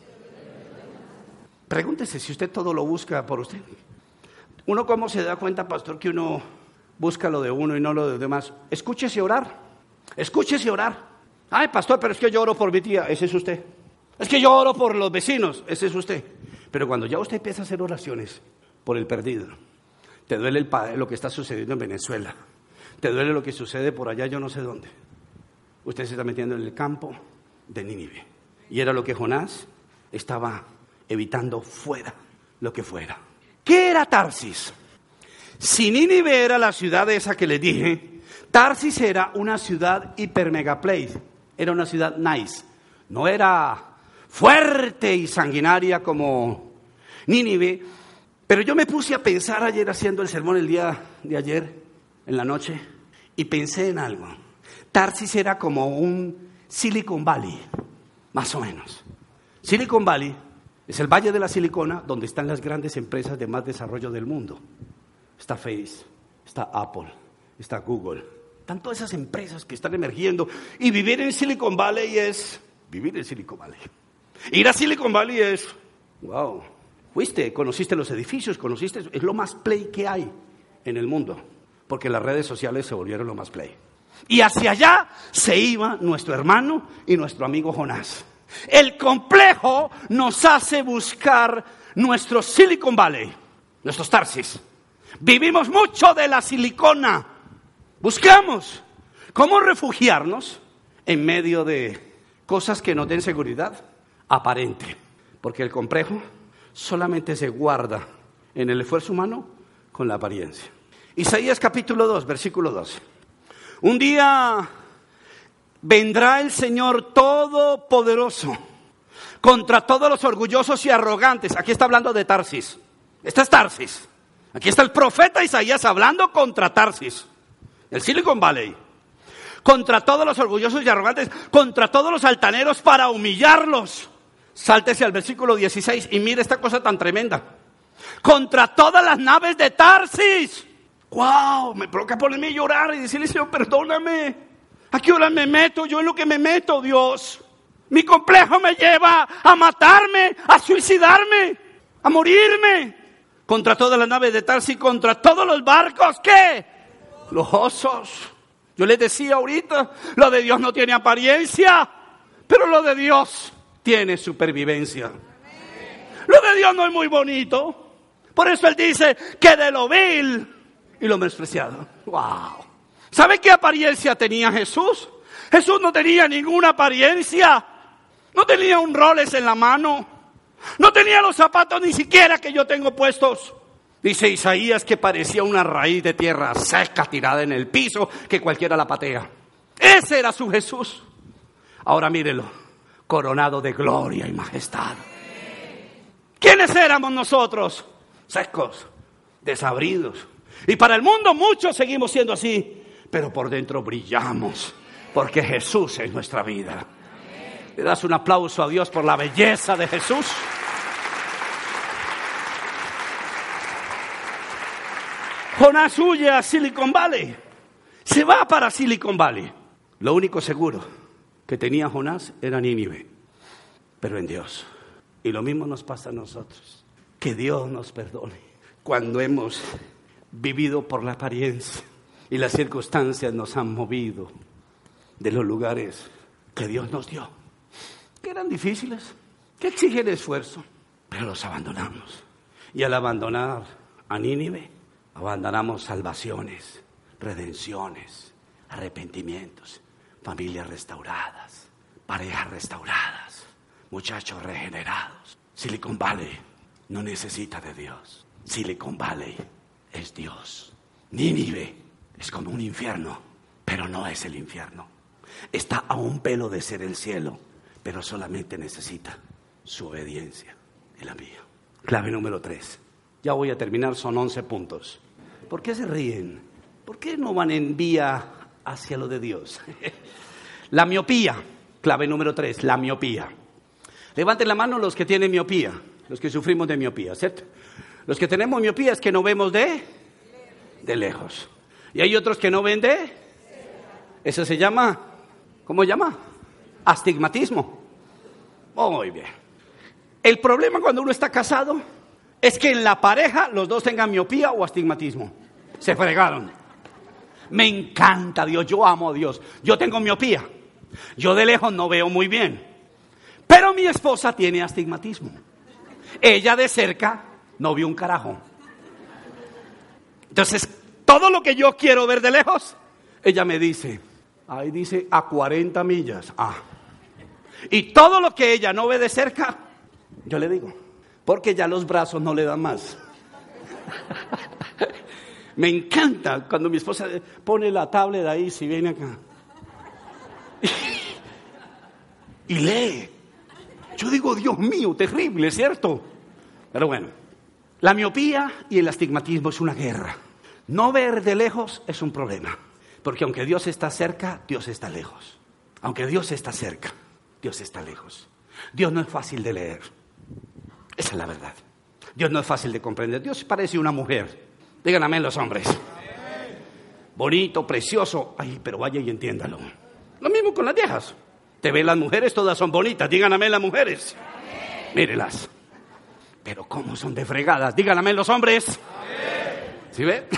Pregúntese si usted todo lo busca por usted. Uno cómo se da cuenta, pastor, que uno busca de uno y no lo de los demás. Escúchese orar. Escúchese orar. Ay, pastor, pero es que yo oro por mi tía. Ese es usted. Es que yo oro por los vecinos. Ese es usted. Pero cuando ya usted empieza a hacer oraciones por el perdido, te duele el, lo que está sucediendo en Venezuela, te duele lo que sucede por allá, yo no sé dónde. Usted se está metiendo en el campo de Nínive. Y era lo que Jonás estaba evitando fuera, lo que fuera. ¿Qué era Tarsis? Si Nínive era la ciudad esa que le dije, Tarsis era una ciudad hiper mega place, era una ciudad nice, no era fuerte y sanguinaria como Nínive. Pero yo me puse a pensar ayer haciendo el sermón el día de ayer, en la noche, y pensé en algo. Tarsis era como un Silicon Valley, más o menos. Silicon Valley es el valle de la silicona donde están las grandes empresas de más desarrollo del mundo. Está Face, está Apple, está Google. Están todas esas empresas que están emergiendo. Y vivir en Silicon Valley es vivir en Silicon Valley. Ir a Silicon Valley es, wow, fuiste, conociste los edificios, conociste, es lo más play que hay en el mundo, porque las redes sociales se volvieron lo más play. Y hacia allá se iba nuestro hermano y nuestro amigo Jonás. El complejo nos hace buscar nuestro Silicon Valley, nuestros Tarsis. Vivimos mucho de la silicona. Buscamos cómo refugiarnos en medio de cosas que nos den seguridad aparente, porque el complejo solamente se guarda en el esfuerzo humano con la apariencia. Isaías capítulo 2, versículo 2. Un día vendrá el Señor Todopoderoso contra todos los orgullosos y arrogantes. Aquí está hablando de Tarsis. Este es Tarsis. Aquí está el profeta Isaías hablando contra Tarsis, el Silicon Valley. Contra todos los orgullosos y arrogantes, contra todos los altaneros para humillarlos Sáltese al versículo 16 y mire esta cosa tan tremenda. Contra todas las naves de Tarsis. ¡Wow! Me provoca ponerme a llorar y decirle, Señor, perdóname. ¿A qué hora me meto? Yo en lo que me meto, Dios. Mi complejo me lleva a matarme, a suicidarme, a morirme. Contra todas las naves de Tarsis, contra todos los barcos. ¿Qué? Los osos. Yo les decía ahorita, lo de Dios no tiene apariencia, pero lo de Dios tiene supervivencia. Lo de Dios no es muy bonito. Por eso Él dice que de lo vil y lo menospreciado. ¡Wow! ¿Sabe qué apariencia tenía Jesús? Jesús no tenía ninguna apariencia. No tenía un roles en la mano. No tenía los zapatos ni siquiera que yo tengo puestos. Dice Isaías que parecía una raíz de tierra seca tirada en el piso que cualquiera la patea. Ese era su Jesús. Ahora mírelo coronado de gloria y majestad. ¿Quiénes éramos nosotros? Secos, desabridos. Y para el mundo muchos seguimos siendo así, pero por dentro brillamos, porque Jesús es nuestra vida. ¿Le das un aplauso a Dios por la belleza de Jesús? Jonás huye a Silicon Valley. Se va para Silicon Valley. Lo único seguro que tenía Jonás era Nínive, pero en Dios. Y lo mismo nos pasa a nosotros. Que Dios nos perdone cuando hemos vivido por la apariencia y las circunstancias nos han movido de los lugares que Dios nos dio, que eran difíciles, que exigen esfuerzo, pero los abandonamos. Y al abandonar a Nínive, abandonamos salvaciones, redenciones, arrepentimientos, familias restauradas, parejas restauradas, muchachos regenerados. Silicon Valley no necesita de Dios. Silicon Valley es Dios. Nínive es como un infierno, pero no es el infierno. Está a un pelo de ser el cielo, pero solamente necesita su obediencia y la mía. Clave número tres. Ya voy a terminar, son once puntos. ¿Por qué se ríen? ¿Por qué no van en vía hacia lo de Dios? la miopía. Clave número tres, la miopía. Levanten la mano los que tienen miopía, los que sufrimos de miopía, ¿cierto? Los que tenemos miopía es que no vemos de, de lejos. Y hay otros que no ven de... Eso se llama, ¿cómo se llama? Astigmatismo. Muy bien. El problema cuando uno está casado es que en la pareja los dos tengan miopía o astigmatismo. Se fregaron. Me encanta Dios, yo amo a Dios. Yo tengo miopía. Yo de lejos no veo muy bien. Pero mi esposa tiene astigmatismo. Ella de cerca no vio un carajo. Entonces, todo lo que yo quiero ver de lejos, ella me dice, ahí dice a 40 millas. Ah. Y todo lo que ella no ve de cerca, yo le digo, porque ya los brazos no le dan más. Me encanta cuando mi esposa pone la tablet ahí, si viene acá. Y lee. Yo digo, Dios mío, terrible, ¿cierto? Pero bueno, la miopía y el astigmatismo es una guerra. No ver de lejos es un problema. Porque aunque Dios está cerca, Dios está lejos. Aunque Dios está cerca, Dios está lejos. Dios no es fácil de leer. Esa es la verdad. Dios no es fácil de comprender. Dios parece una mujer. Digan amén los hombres. Bonito, precioso. Ay, pero vaya y entiéndalo. Lo mismo con las viejas. Te ven las mujeres, todas son bonitas. Digan amén las mujeres. Mírelas. Pero cómo son de fregadas. Amén los hombres. ¿Sí ve?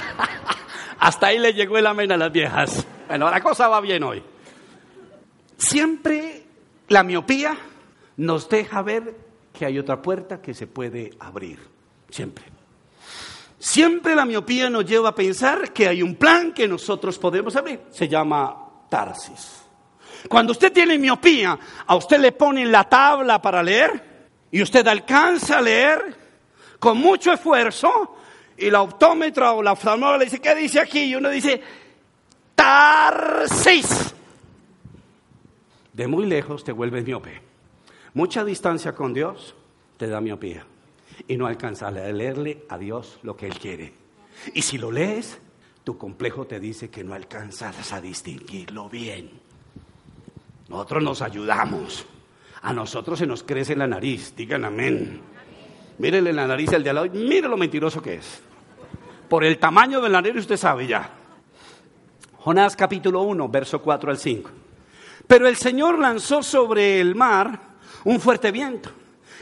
Hasta ahí le llegó el amén a las viejas. Bueno, la cosa va bien hoy. Siempre la miopía nos deja ver que hay otra puerta que se puede abrir. Siempre. Siempre la miopía nos lleva a pensar que hay un plan que nosotros podemos abrir. Se llama Tarsis. Cuando usted tiene miopía, a usted le ponen la tabla para leer y usted alcanza a leer con mucho esfuerzo y la optómetra o la oftalmóloga le dice, ¿qué dice aquí? Y uno dice, Tarsis. De muy lejos te vuelves miope. Mucha distancia con Dios te da miopía y no alcanzas a leerle a Dios lo que Él quiere. Y si lo lees, tu complejo te dice que no alcanzas a distinguirlo bien. Nosotros nos ayudamos. A nosotros se nos crece la nariz. Digan amén. Mírenle la nariz al de al lado. Mire lo mentiroso que es. Por el tamaño de la nariz usted sabe ya. Jonás capítulo 1, verso 4 al 5. Pero el Señor lanzó sobre el mar un fuerte viento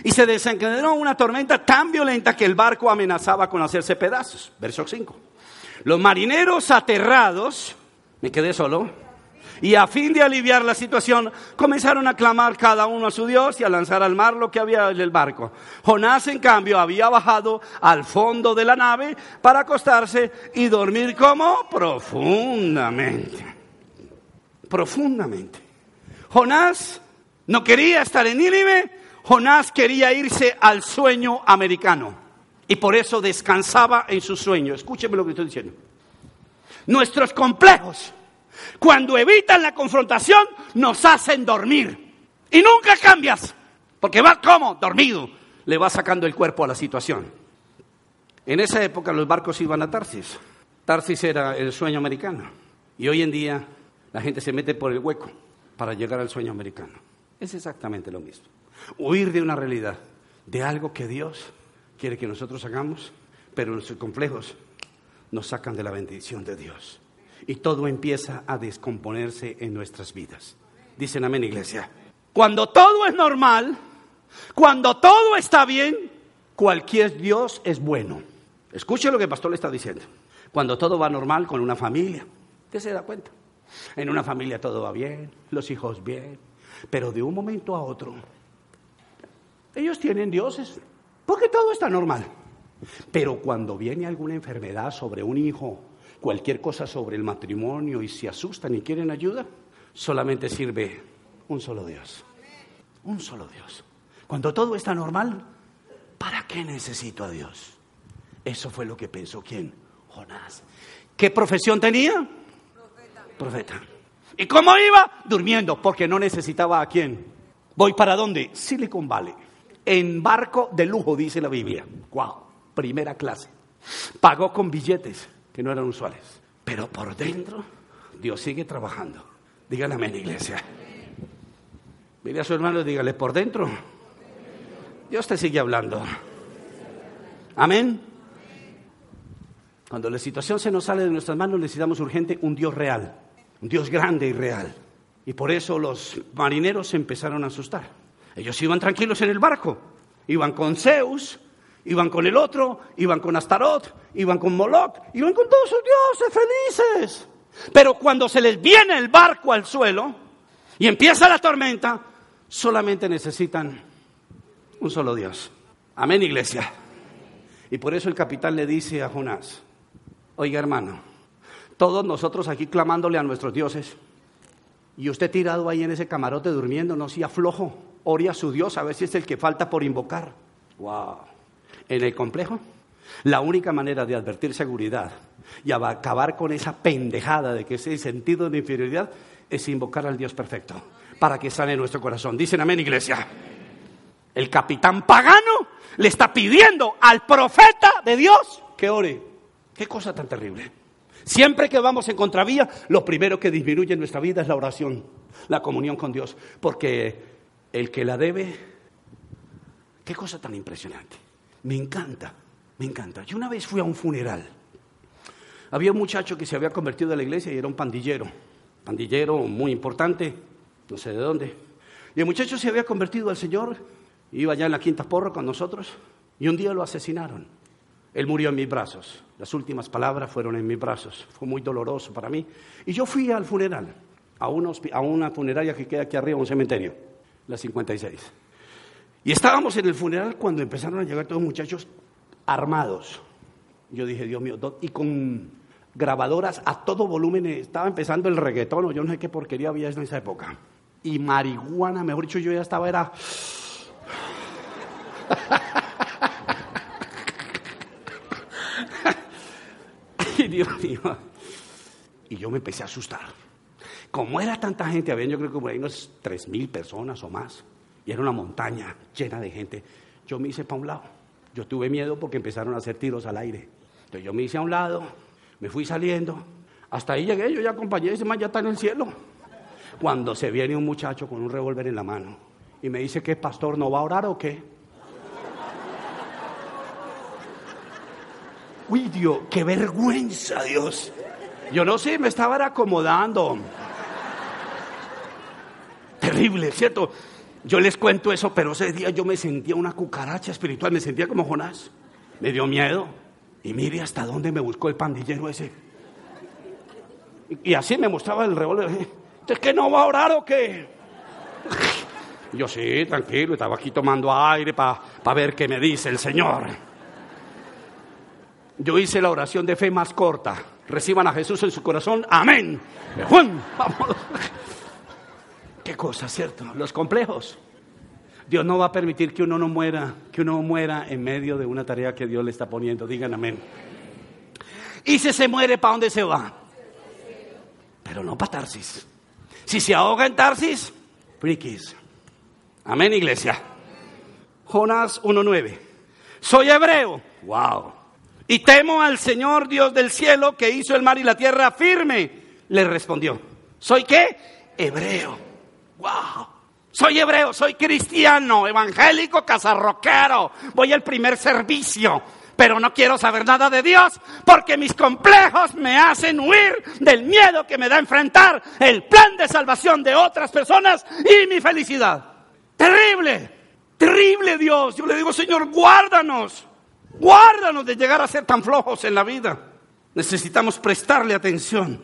y se desencadenó una tormenta tan violenta que el barco amenazaba con hacerse pedazos. Verso 5. Los marineros aterrados, me quedé solo, y a fin de aliviar la situación, comenzaron a clamar cada uno a su Dios y a lanzar al mar lo que había en el barco. Jonás, en cambio, había bajado al fondo de la nave para acostarse y dormir como profundamente. Profundamente. Jonás no quería estar en Nínive, Jonás quería irse al sueño americano y por eso descansaba en su sueño. Escúcheme lo que estoy diciendo. Nuestros complejos, cuando evitan la confrontación, nos hacen dormir. Y nunca cambias, porque va como dormido, le va sacando el cuerpo a la situación. En esa época los barcos iban a Tarsis. Tarsis era el sueño americano. Y hoy en día la gente se mete por el hueco para llegar al sueño americano. Es exactamente lo mismo. Huir de una realidad, de algo que Dios quiere que nosotros hagamos, pero nuestros complejos nos sacan de la bendición de Dios. Y todo empieza a descomponerse en nuestras vidas. Dicen amén, iglesia. Cuando todo es normal, Cuando todo está bien, cualquier Dios es bueno. Escuche lo que el pastor le está diciendo. Cuando todo va normal con una familia, usted se da cuenta. En una familia todo va bien, los hijos bien, pero de un momento a otro, ellos tienen dioses, porque todo está normal. Pero cuando viene alguna enfermedad sobre un hijo, cualquier cosa sobre el matrimonio y se asustan y quieren ayuda, solamente sirve un solo Dios. Un solo Dios. Cuando todo está normal, ¿para qué necesito a Dios? Eso fue lo que pensó quién? Jonás. ¿Qué profesión tenía? Profeta. ¿Y cómo iba? Durmiendo, porque no necesitaba a quién. ¿Voy para dónde? Silicon Valley. En barco de lujo, dice la Biblia. Wow, primera clase. Pagó con billetes que no eran usuales. Pero por dentro, Dios sigue trabajando. Dígale amén, iglesia. Mire a su hermano y dígale, por dentro, Dios te sigue hablando. Amén. Cuando la situación se nos sale de nuestras manos, necesitamos urgente un Dios real, un Dios grande y real. Y por eso los marineros se empezaron a asustar. Ellos iban tranquilos en el barco, iban con Zeus, iban con el otro, iban con Astarot, iban con Moloch, iban con todos sus dioses felices. Pero cuando se les viene el barco al suelo y empieza la tormenta, solamente necesitan un solo Dios. Amén, iglesia. Y por eso el capitán le dice a Jonás, oiga hermano, todos nosotros aquí clamándole a nuestros dioses, y usted tirado ahí en ese camarote durmiendo, no sea flojo, ore a su Dios a ver si es el que falta por invocar. Wow. En el complejo, la única manera de advertir seguridad y acabar con esa pendejada de que ese sentido de inferioridad es invocar al Dios perfecto para que sane nuestro corazón. Dicen amén, iglesia. El capitán pagano le está pidiendo al profeta de Dios que ore. Qué cosa tan terrible. Siempre que vamos en contravía, lo primero que disminuye nuestra vida es la oración, la comunión con Dios, porque el que la debe, qué cosa tan impresionante. Me encanta, me encanta. Yo una vez fui a un funeral. Había un muchacho que se había convertido a la iglesia y era un pandillero, pandillero muy importante, no sé de dónde. Y el muchacho se había convertido al Señor Iba allá en la quinta porra con nosotros y un día lo asesinaron. Él murió en mis brazos. Las últimas palabras fueron en mis brazos. Fue muy doloroso para mí. Y yo fui al funeral, a una, a funeraria que queda aquí arriba, un cementerio, la 56. Y estábamos en el funeral cuando empezaron a llegar todos los muchachos armados. Yo dije, Dios mío, y con grabadoras a todo volumen. Estaba empezando el reggaetón, yo no sé qué porquería había en esa época. Y marihuana, mejor dicho, yo ya estaba, era Y yo me empecé a asustar. Como era tanta gente, había yo creo que por ahí unos tres mil personas o más, y era una montaña llena de gente, yo me hice para un lado. Yo tuve miedo porque empezaron a hacer tiros al aire. Entonces yo me hice a un lado, me fui saliendo, hasta ahí llegué, yo ya acompañé, ese man ya está en el cielo. Cuando se viene un muchacho con un revólver en la mano y me dice que pastor no va a orar o qué. Uy, Dios, qué vergüenza, Dios. Yo no sé, me estaba acomodando. Terrible, ¿cierto? Yo les cuento eso, pero ese día yo me sentía una cucaracha espiritual, me sentía como Jonás. Me dio miedo. Y mire hasta dónde me buscó el pandillero ese. Y, así me mostraba el revólver. ¿Es que no va a orar o qué? Yo sí, tranquilo, estaba aquí tomando aire para ver qué me dice el Señor. Yo hice la oración de fe más corta. Reciban a Jesús en su corazón. Amén. Qué cosa, ¿cierto? Los complejos. Dios no va a permitir que uno no muera, que uno muera en medio de una tarea que Dios le está poniendo. Digan amén. Y si se muere, ¿para dónde se va? Pero no para Tarsis. Si se ahoga en Tarsis, frikis. Amén, iglesia. Jonás 1.9. Soy hebreo. Wow. Y temo al Señor Dios del cielo que hizo el mar y la tierra firme. Le respondió, ¿soy qué? Hebreo. Wow. Soy hebreo, soy cristiano, evangélico, casarroquero. Voy al primer servicio, pero no quiero saber nada de Dios porque mis complejos me hacen huir del miedo que me da enfrentar el plan de salvación de otras personas y mi felicidad. Terrible. Terrible Dios. Yo le digo, Señor, guárdanos. Guárdanos de llegar a ser tan flojos en la vida. Necesitamos prestarle atención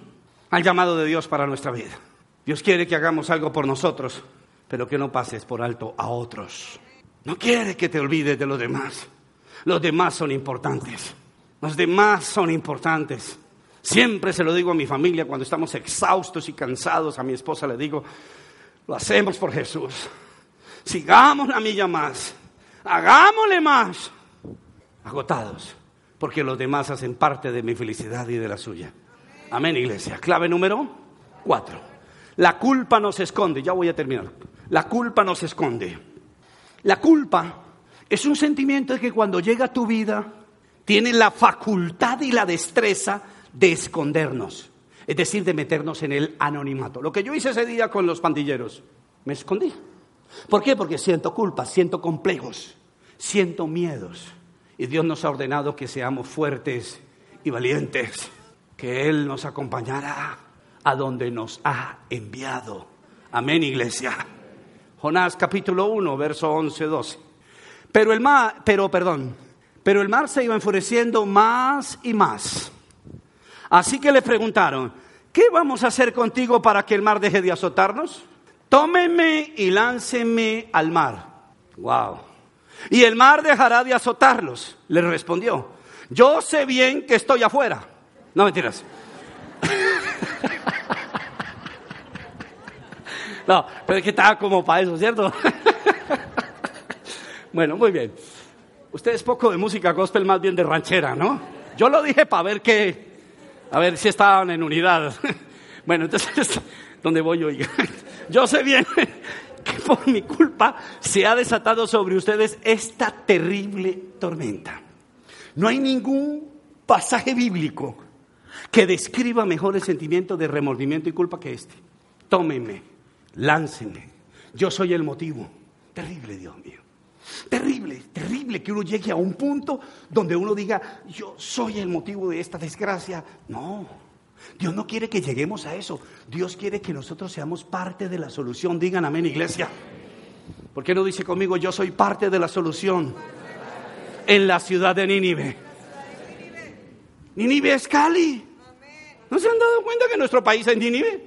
al llamado de Dios para nuestra vida. Dios quiere que hagamos algo por nosotros, pero que no pases por alto a otros. No quiere que te olvides de los demás. Los demás son importantes. Los demás son importantes. Siempre se lo digo a mi familia cuando estamos exhaustos y cansados. A mi esposa le digo, lo hacemos por Jesús. Sigamos la milla más. Hagámosle más. Agotados. Porque los demás hacen parte de mi felicidad y de la suya. Amén, iglesia. Clave número cuatro. La culpa nos esconde. Ya voy a terminar. La culpa nos esconde. La culpa es un sentimiento que cuando llega a tu vida tiene la facultad y la destreza de escondernos, es decir, de meternos en el anonimato. Lo que yo hice ese día con los pandilleros, me escondí. ¿Por qué? Porque siento culpa, siento complejos, siento miedos. Y Dios nos ha ordenado que seamos fuertes y valientes, que Él nos acompañará a donde nos ha enviado. Amén, iglesia. Jonás capítulo 1, verso 11, 12. Pero el mar, pero perdón, pero el mar se iba enfureciendo más y más. Así que le preguntaron, ¿qué vamos a hacer contigo para que el mar deje de azotarnos? Tómenme y láncenme al mar. Wow. Y el mar dejará de azotarlos. Le respondió, yo sé bien que estoy afuera. No mentiras. no, pero es que estaba como para eso, ¿cierto? Bueno, muy bien. Ustedes poco de música gospel, más bien de ranchera, ¿no? Yo lo dije para ver qué, a ver si estaban en unidad. Bueno, entonces, ¿dónde voy yo? Yo sé bien que por mi culpa se ha desatado sobre ustedes esta terrible tormenta. No hay ningún pasaje bíblico que describa mejor el sentimiento de remordimiento y culpa que este. Tómenme, láncenme. Yo soy el motivo. Terrible, Dios mío. Terrible, terrible que uno llegue a un punto donde uno diga, yo soy el motivo de esta desgracia. No, Dios no quiere que lleguemos a eso. Dios quiere que nosotros seamos parte de la solución. Digan amén, iglesia. ¿Por qué no dice conmigo, yo soy parte de la solución en la ciudad de Nínive? Nínive es Cali. ¿No se han dado cuenta que nuestro país es Nínive?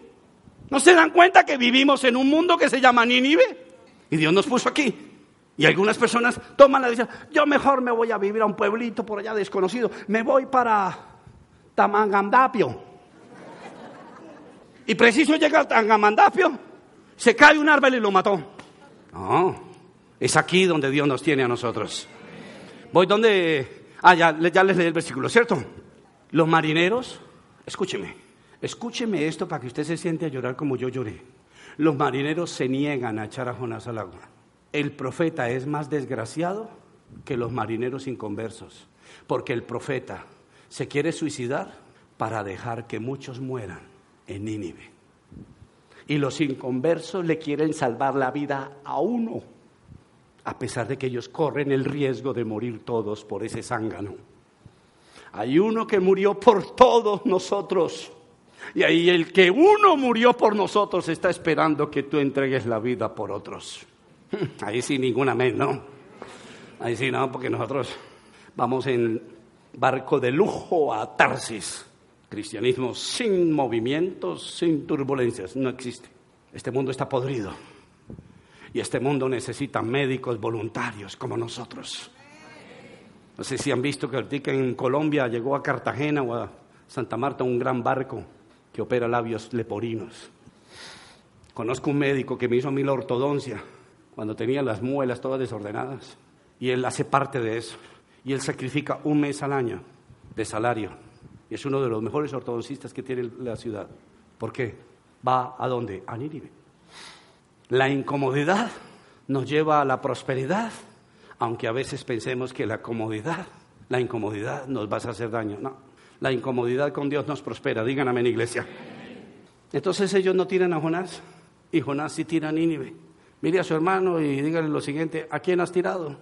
¿No se dan cuenta que vivimos en un mundo que se llama Nínive? Y Dios nos puso aquí. Y algunas personas toman la decisión, yo mejor me voy a vivir a un pueblito por allá desconocido, me voy para Tamangandapio. Y preciso llega a Tamangandapio, se cae un árbol y lo mató. No, es aquí donde Dios nos tiene a nosotros. Voy donde, ah, ya, ya les leí el versículo, ¿cierto? Los marineros, escúcheme, escúcheme esto para que usted se siente a llorar como yo lloré. Los marineros se niegan a echar a Jonás al agua el profeta es más desgraciado que los marineros inconversos, porque el profeta se quiere suicidar para dejar que muchos mueran en Nínive. Y los inconversos le quieren salvar la vida a uno, a pesar de que ellos corren el riesgo de morir todos por ese zángano. Hay uno que murió por todos nosotros. Y ahí el que uno murió por nosotros está esperando que tú entregues la vida por otros. Ahí sí, ningún amén, ¿no? Ahí sí, no, porque nosotros vamos en barco de lujo a Tarsis. Cristianismo sin movimientos, sin turbulencias, no existe. Este mundo está podrido. Y este mundo necesita médicos voluntarios como nosotros. No sé si han visto que ahorita en Colombia llegó a Cartagena o a Santa Marta un gran barco que opera labios leporinos. Conozco un médico que me hizo a mí la ortodoncia cuando tenía las muelas todas desordenadas. Y él hace parte de eso. Y él sacrifica un mes al año de salario. Y es uno de los mejores ortodoncistas que tiene la ciudad. ¿Por qué? Va a dónde? A Nínive. La incomodidad nos lleva a la prosperidad, aunque a veces pensemos que la comodidad, la incomodidad nos va a hacer daño. No, la incomodidad con Dios nos prospera. Digan amén, iglesia. Entonces ellos no tiran a Jonás y Jonás sí tira a Nínive. Mire a su hermano y dígale lo siguiente, ¿a quién has tirado?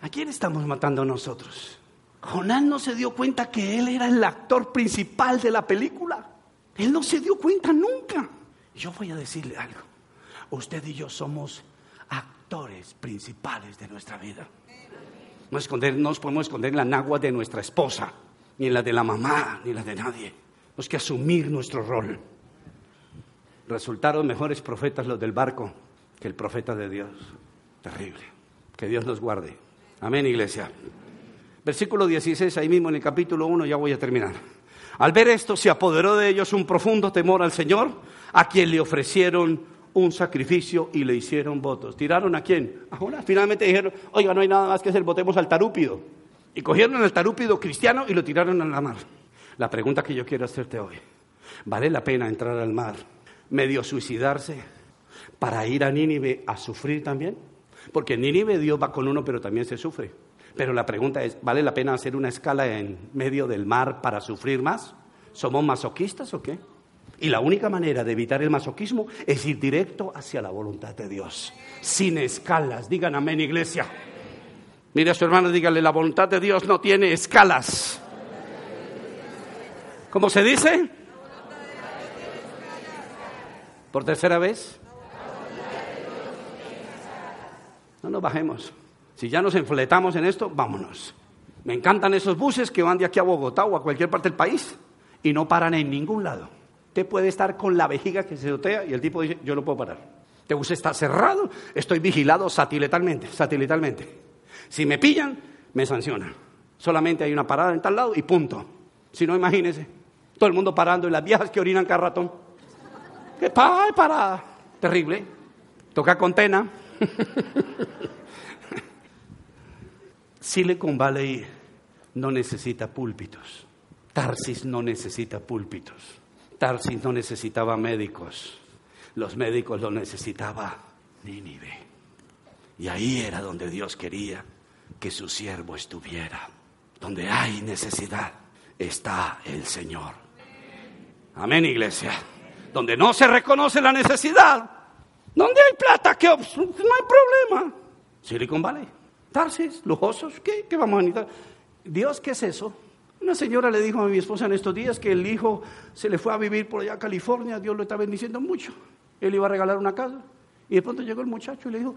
¿A quién estamos matando nosotros? Jonás no se dio cuenta que él era el actor principal de la película. Él no se dio cuenta nunca. Yo voy a decirle algo. Usted y yo somos actores principales de nuestra vida. No, esconder, no nos podemos esconder en la nagua de nuestra esposa, ni en la de la mamá, ni la de nadie. Tenemos que asumir nuestro rol. Resultaron mejores profetas los del barco que el profeta de Dios. Terrible. Que Dios nos guarde. Amén, iglesia. Versículo 16, ahí mismo en el capítulo 1, ya voy a terminar. Al ver esto, se apoderó de ellos un profundo temor al Señor, a quien le ofrecieron un sacrificio y le hicieron votos. ¿Tiraron a quién? A Jonás. Finalmente dijeron, oiga, no hay nada más que hacer, votemos al tarúpido. Y cogieron al tarúpido cristiano y lo tiraron a la mar. La pregunta que yo quiero hacerte hoy, ¿vale la pena entrar al mar, medio suicidarse, para ir a Nínive a sufrir también? Porque en Nínive Dios va con uno, pero también se sufre. Pero la pregunta es, ¿vale la pena hacer una escala en medio del mar para sufrir más? ¿Somos masoquistas o qué? Y la única manera de evitar el masoquismo es ir directo hacia la voluntad de Dios, sin escalas. Digan amén, iglesia. Mire a su hermano, dígale, la voluntad de Dios no tiene escalas. ¿Cómo se dice? ¿Por tercera vez? No nos bajemos. Si ya nos enfletamos en esto, vámonos. Me encantan esos buses que van de aquí a Bogotá o a cualquier parte del país y no paran en ningún lado. Usted puede estar con la vejiga que se dotea y el tipo dice, yo no puedo parar. Este bus está cerrado, estoy vigilado satelitalmente, satelitalmente. Si me pillan, me sancionan. Solamente hay una parada en tal lado y punto. Si no, imagínese, todo el mundo parando y las viejas que orinan cada ratón. ¿Qué para, parada? Terrible. Toca contena. Silicon Valley no necesita púlpitos. Tarsis no necesita púlpitos. Tarsis no necesitaba médicos. Los médicos lo necesitaba Nínive. Y ahí era donde Dios quería que su siervo estuviera. Donde hay necesidad está el Señor. Amén, iglesia. Donde no se reconoce la necesidad. Donde hay plata, que no hay problema. Silicon Valley. Tarsis, lujosos, ¿qué, ¿qué vamos a necesitar? Dios, ¿qué es eso? Una señora le dijo a mi esposa en estos días que el hijo se le fue a vivir por allá a California, Dios lo está bendiciendo mucho. Él iba a regalar una casa. Y de pronto llegó el muchacho y le dijo,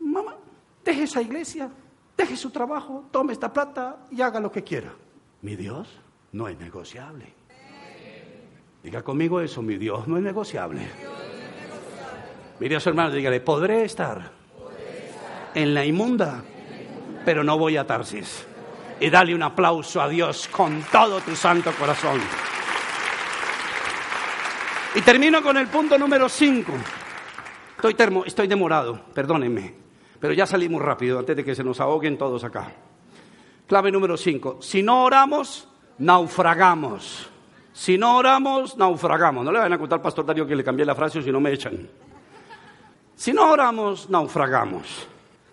mamá, deje esa iglesia, deje su trabajo, tome esta plata y haga lo que quiera. Mi Dios no es negociable. Diga conmigo eso, mi Dios no es negociable. Mire a su hermano, dígale, podré estar en la inmunda pero no voy a Tarsis. Y dale un aplauso a Dios con todo tu santo corazón. Y termino con el punto número 5. Estoy, estoy demorado, perdónenme, pero ya salí muy rápido antes de que se nos ahoguen todos acá. Clave número 5. Si no oramos, naufragamos. Si no oramos, naufragamos. No le van a contar al pastor Darío que le cambié la frase o si no me echan. Si no oramos, naufragamos.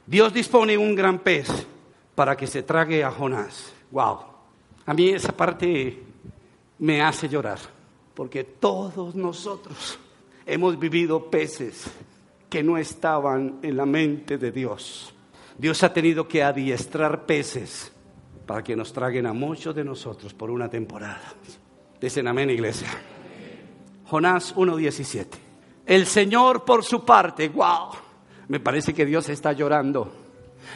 Dios dispone un gran pez para que se trague a Jonás. Wow. A mí esa parte me hace llorar, porque todos nosotros hemos vivido peces que no estaban en la mente de Dios. Dios ha tenido que adiestrar peces para que nos traguen a muchos de nosotros por una temporada. Dicen amén, iglesia. Jonás 1.17. El Señor por su parte, wow me parece que Dios está llorando.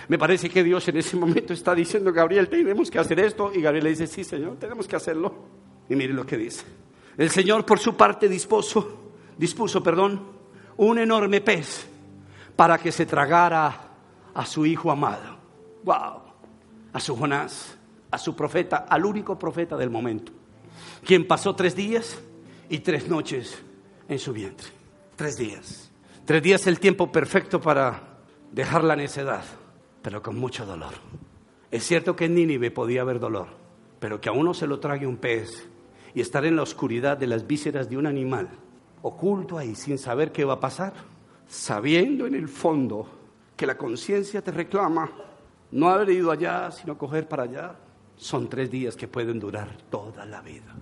Me parece que Dios en ese momento está diciendo, Gabriel, tenemos que hacer esto. Y Gabriel le dice, sí, Señor, tenemos que hacerlo. Y mire lo que dice. El Señor por su parte dispuso, dispuso, perdón, un enorme pez para que se tragara a su hijo amado. Wow. A su Jonás, a su profeta, al único profeta del momento, quien pasó tres días y tres noches en su vientre. Tres días. Tres días es el tiempo perfecto para dejar la necedad, pero con mucho dolor. Es cierto que en Nínive podía haber dolor, pero que a uno se lo trague un pez y estar en la oscuridad de las vísceras de un animal, oculto ahí sin saber qué va a pasar, sabiendo en el fondo que la conciencia te reclama no haber ido allá, sino coger para allá, son tres días que pueden durar toda la vida,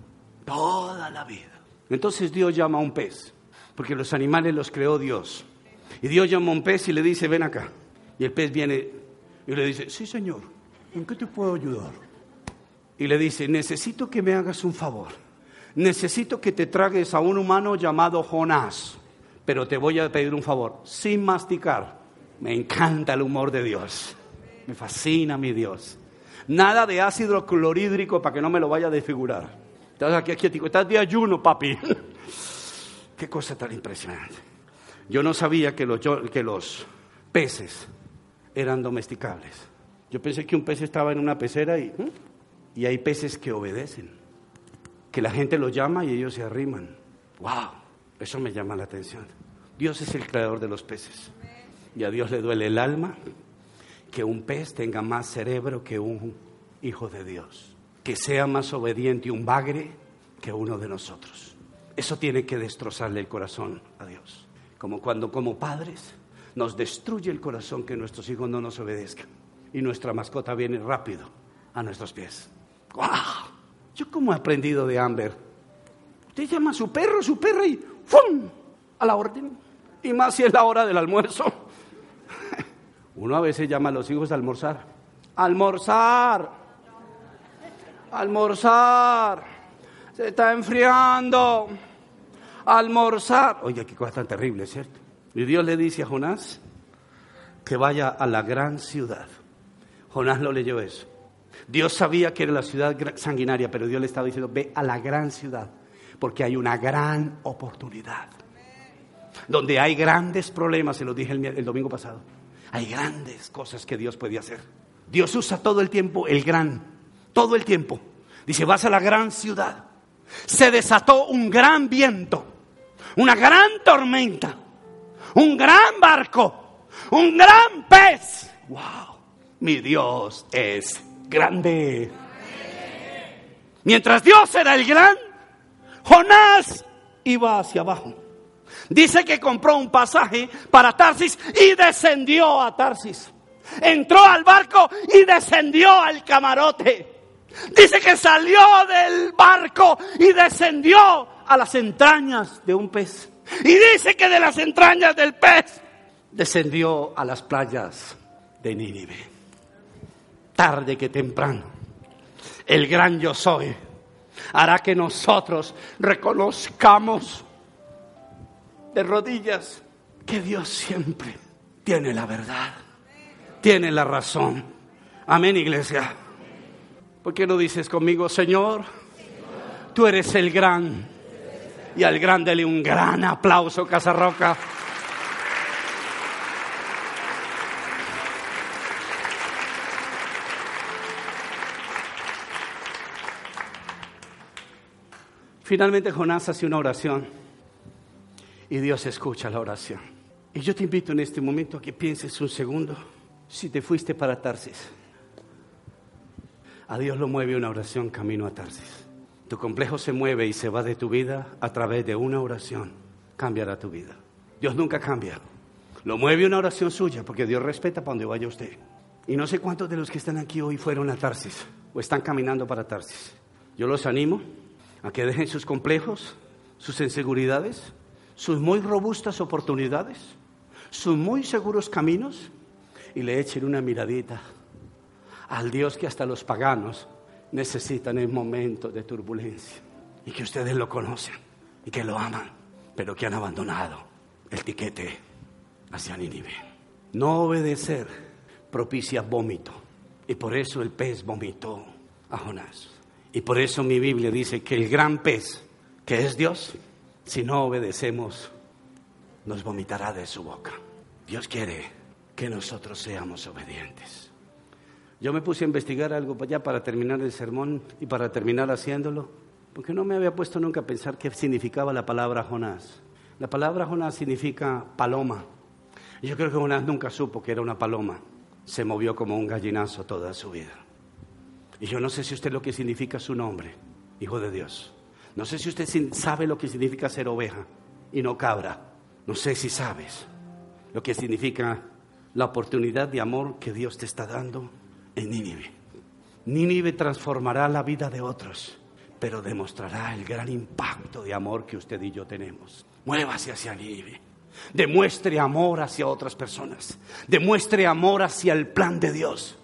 toda la vida. Entonces Dios llama a un pez porque los animales los creó Dios. Y Dios llama a un pez y le dice, ven acá. Y el pez viene y le dice, sí señor, ¿en qué te puedo ayudar? Y le dice, necesito que me hagas un favor. Necesito que te tragues a un humano llamado Jonás, pero te voy a pedir un favor, sin masticar. Me encanta el humor de Dios. Me fascina mi Dios. Nada de ácido clorhídrico para que no me lo vaya a desfigurar. Estás aquí, aquí, estás de ayuno, papi. Qué cosa tan impresionante. Yo no sabía que los, que los peces eran domesticables. Yo pensé que un pez estaba en una pecera y, y hay peces que obedecen, que la gente los llama y ellos se arriman. ¡Wow! Eso me llama la atención. Dios es el creador de los peces. Y a Dios le duele el alma que un pez tenga más cerebro que un hijo de Dios, que sea más obediente un bagre que uno de nosotros. Eso tiene que destrozarle el corazón a Dios. Como cuando como padres nos destruye el corazón que nuestros hijos no nos obedezcan y nuestra mascota viene rápido a nuestros pies. ¡Wow! Yo como he aprendido de Amber. Usted llama a su perro, su perro y ¡fum! a la orden. Y más si es la hora del almuerzo. Uno a veces llama a los hijos a almorzar. Almorzar. Almorzar. Se está enfriando. Almorzar. Oye, qué cosa tan terrible, ¿cierto? Y Dios le dice a Jonás que vaya a la gran ciudad. Jonás lo leyó eso. Dios sabía que era la ciudad sanguinaria, pero Dios le estaba diciendo, ve a la gran ciudad, porque hay una gran oportunidad. Donde hay grandes problemas, se lo dije el, domingo pasado. Hay grandes cosas que Dios puede hacer. Dios usa todo el tiempo el gran, todo el tiempo. Dice, vas a la gran ciudad. Se desató un gran viento, una gran tormenta, un gran barco, un gran pez. ¡Wow! Mi Dios es grande. Mientras Dios era el gran, Jonás iba hacia abajo. Dice que compró un pasaje para Tarsis y descendió a Tarsis. Entró al barco y descendió al camarote. Dice que salió del barco y descendió a las entrañas de un pez. Y dice que de las entrañas del pez descendió a las playas de Nínive. Tarde que temprano, el gran yo soy hará que nosotros reconozcamos de rodillas que Dios siempre tiene la verdad, tiene la razón. Amén, iglesia. ¿Por qué no dices conmigo, Señor? Tú eres el gran. Y al gran dele un gran aplauso, Casarroca. Finalmente Jonás hace una oración y Dios escucha la oración. Y yo te invito en este momento a que pienses un segundo si te fuiste para Tarsis. A Dios lo mueve una oración camino a Tarsis. Tu complejo se mueve y se va de tu vida a través de una oración. Cambiará tu vida. Dios nunca cambia. Lo mueve una oración suya porque Dios respeta para donde vaya usted. Y no sé cuántos de los que están aquí hoy fueron a Tarsis o están caminando para Tarsis. Yo los animo a que dejen sus complejos, sus inseguridades, sus muy robustas oportunidades, sus muy seguros caminos y le echen una miradita al Dios que hasta los paganos necesitan en momentos de turbulencia y que ustedes lo conocen y que lo aman, pero que han abandonado el tiquete hacia Nínive. No obedecer propicia vómito y por eso el pez vomitó a Jonás. Y por eso mi Biblia dice que el gran pez, que es Dios, si no obedecemos, nos vomitará de su boca. Dios quiere que nosotros seamos obedientes. Yo me puse a investigar algo ya para terminar el sermón y para terminar haciéndolo, porque no me había puesto nunca a pensar qué significaba la palabra Jonás. La palabra Jonás significa paloma. yo creo que Jonás nunca supo que era una paloma. Se movió como un gallinazo toda su vida. Y yo no sé si usted lo que significa su nombre, Hijo de Dios. No sé si usted sabe lo que significa ser oveja y no cabra. No sé si sabes lo que significa la oportunidad de amor que Dios te está dando en Nínive. Nínive transformará la vida de otros, pero demostrará el gran impacto de amor que usted y yo tenemos. Muévase hacia Nínive. Demuestre amor hacia otras personas. Demuestre amor hacia el plan de Dios.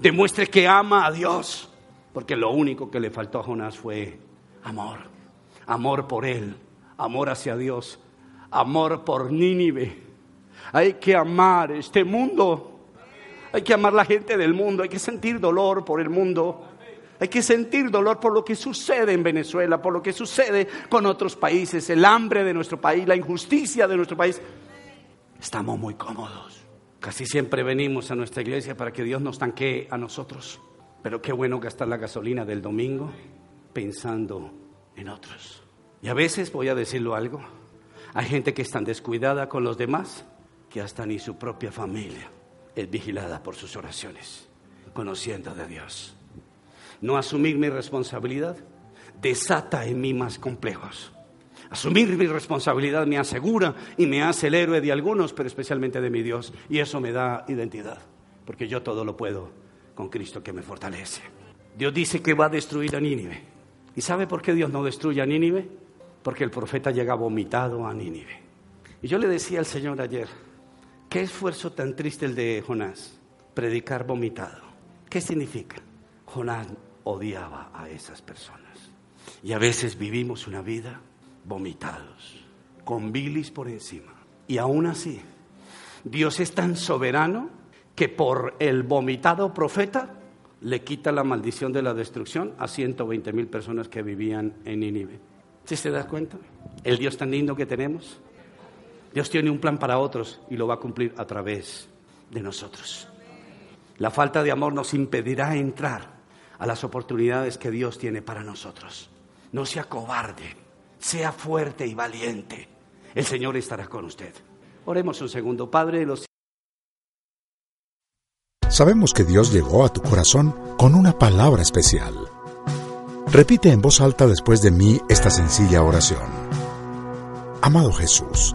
Demuestre que ama a Dios. Porque lo único que le faltó a Jonás fue amor amor por Él, amor hacia Dios, amor por Nínive, Hay que amar este mundo. Hay que amar la gente del mundo. Hay que sentir dolor por el mundo. Hay que sentir dolor por lo que sucede en Venezuela, por lo que sucede con otros países, el hambre de nuestro país, la injusticia de nuestro país. Estamos muy cómodos. Casi siempre venimos a nuestra iglesia para que Dios nos tanquee a nosotros. Pero qué bueno gastar la gasolina del domingo pensando en otros. Y a veces, voy a decirlo algo, hay gente que es tan descuidada con los demás que hasta ni su propia familia es vigilada por sus oraciones, conociendo de Dios. No asumir mi responsabilidad desata en mí más complejos. Asumir mi responsabilidad me asegura y me hace el héroe de algunos, pero especialmente de mi Dios. Y eso me da identidad, porque yo todo lo puedo con Cristo que me fortalece. Dios dice que va a destruir a Nínive. ¿Y sabe por qué Dios no destruye a Nínive? Porque el profeta llega vomitado a Nínive. Y yo le decía al Señor ayer, qué esfuerzo tan triste el de Jonás, predicar vomitado. ¿Qué significa? Jonás odiaba a esas personas. Y a veces vivimos una vida vomitados, con bilis por encima. Y aún así, Dios es tan soberano que por el vomitado profeta le quita la maldición de la destrucción a 120 mil personas que vivían en Nínive. ¿Sí se da cuenta? El Dios tan lindo que tenemos. Dios tiene un plan para otros y lo va a cumplir a través de nosotros. La falta de amor nos impedirá entrar a las oportunidades que Dios tiene para nosotros. No sea cobarde, sea fuerte y valiente. El Señor estará con usted. Oremos un segundo. Padre de los Sabemos que Dios llegó a tu corazón con una palabra especial. Repite en voz alta después de mí esta sencilla oración. Amado Jesús,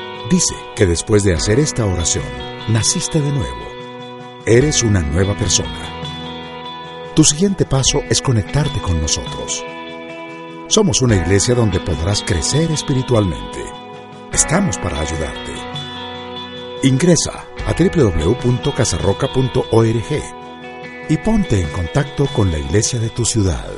dice que después de hacer esta oración, naciste de nuevo. Eres una nueva persona. Tu siguiente paso es conectarte con nosotros. Somos una iglesia donde podrás crecer espiritualmente. Estamos para ayudarte. Ingresa a www.casarroca.org y ponte en contacto con la iglesia de tu ciudad.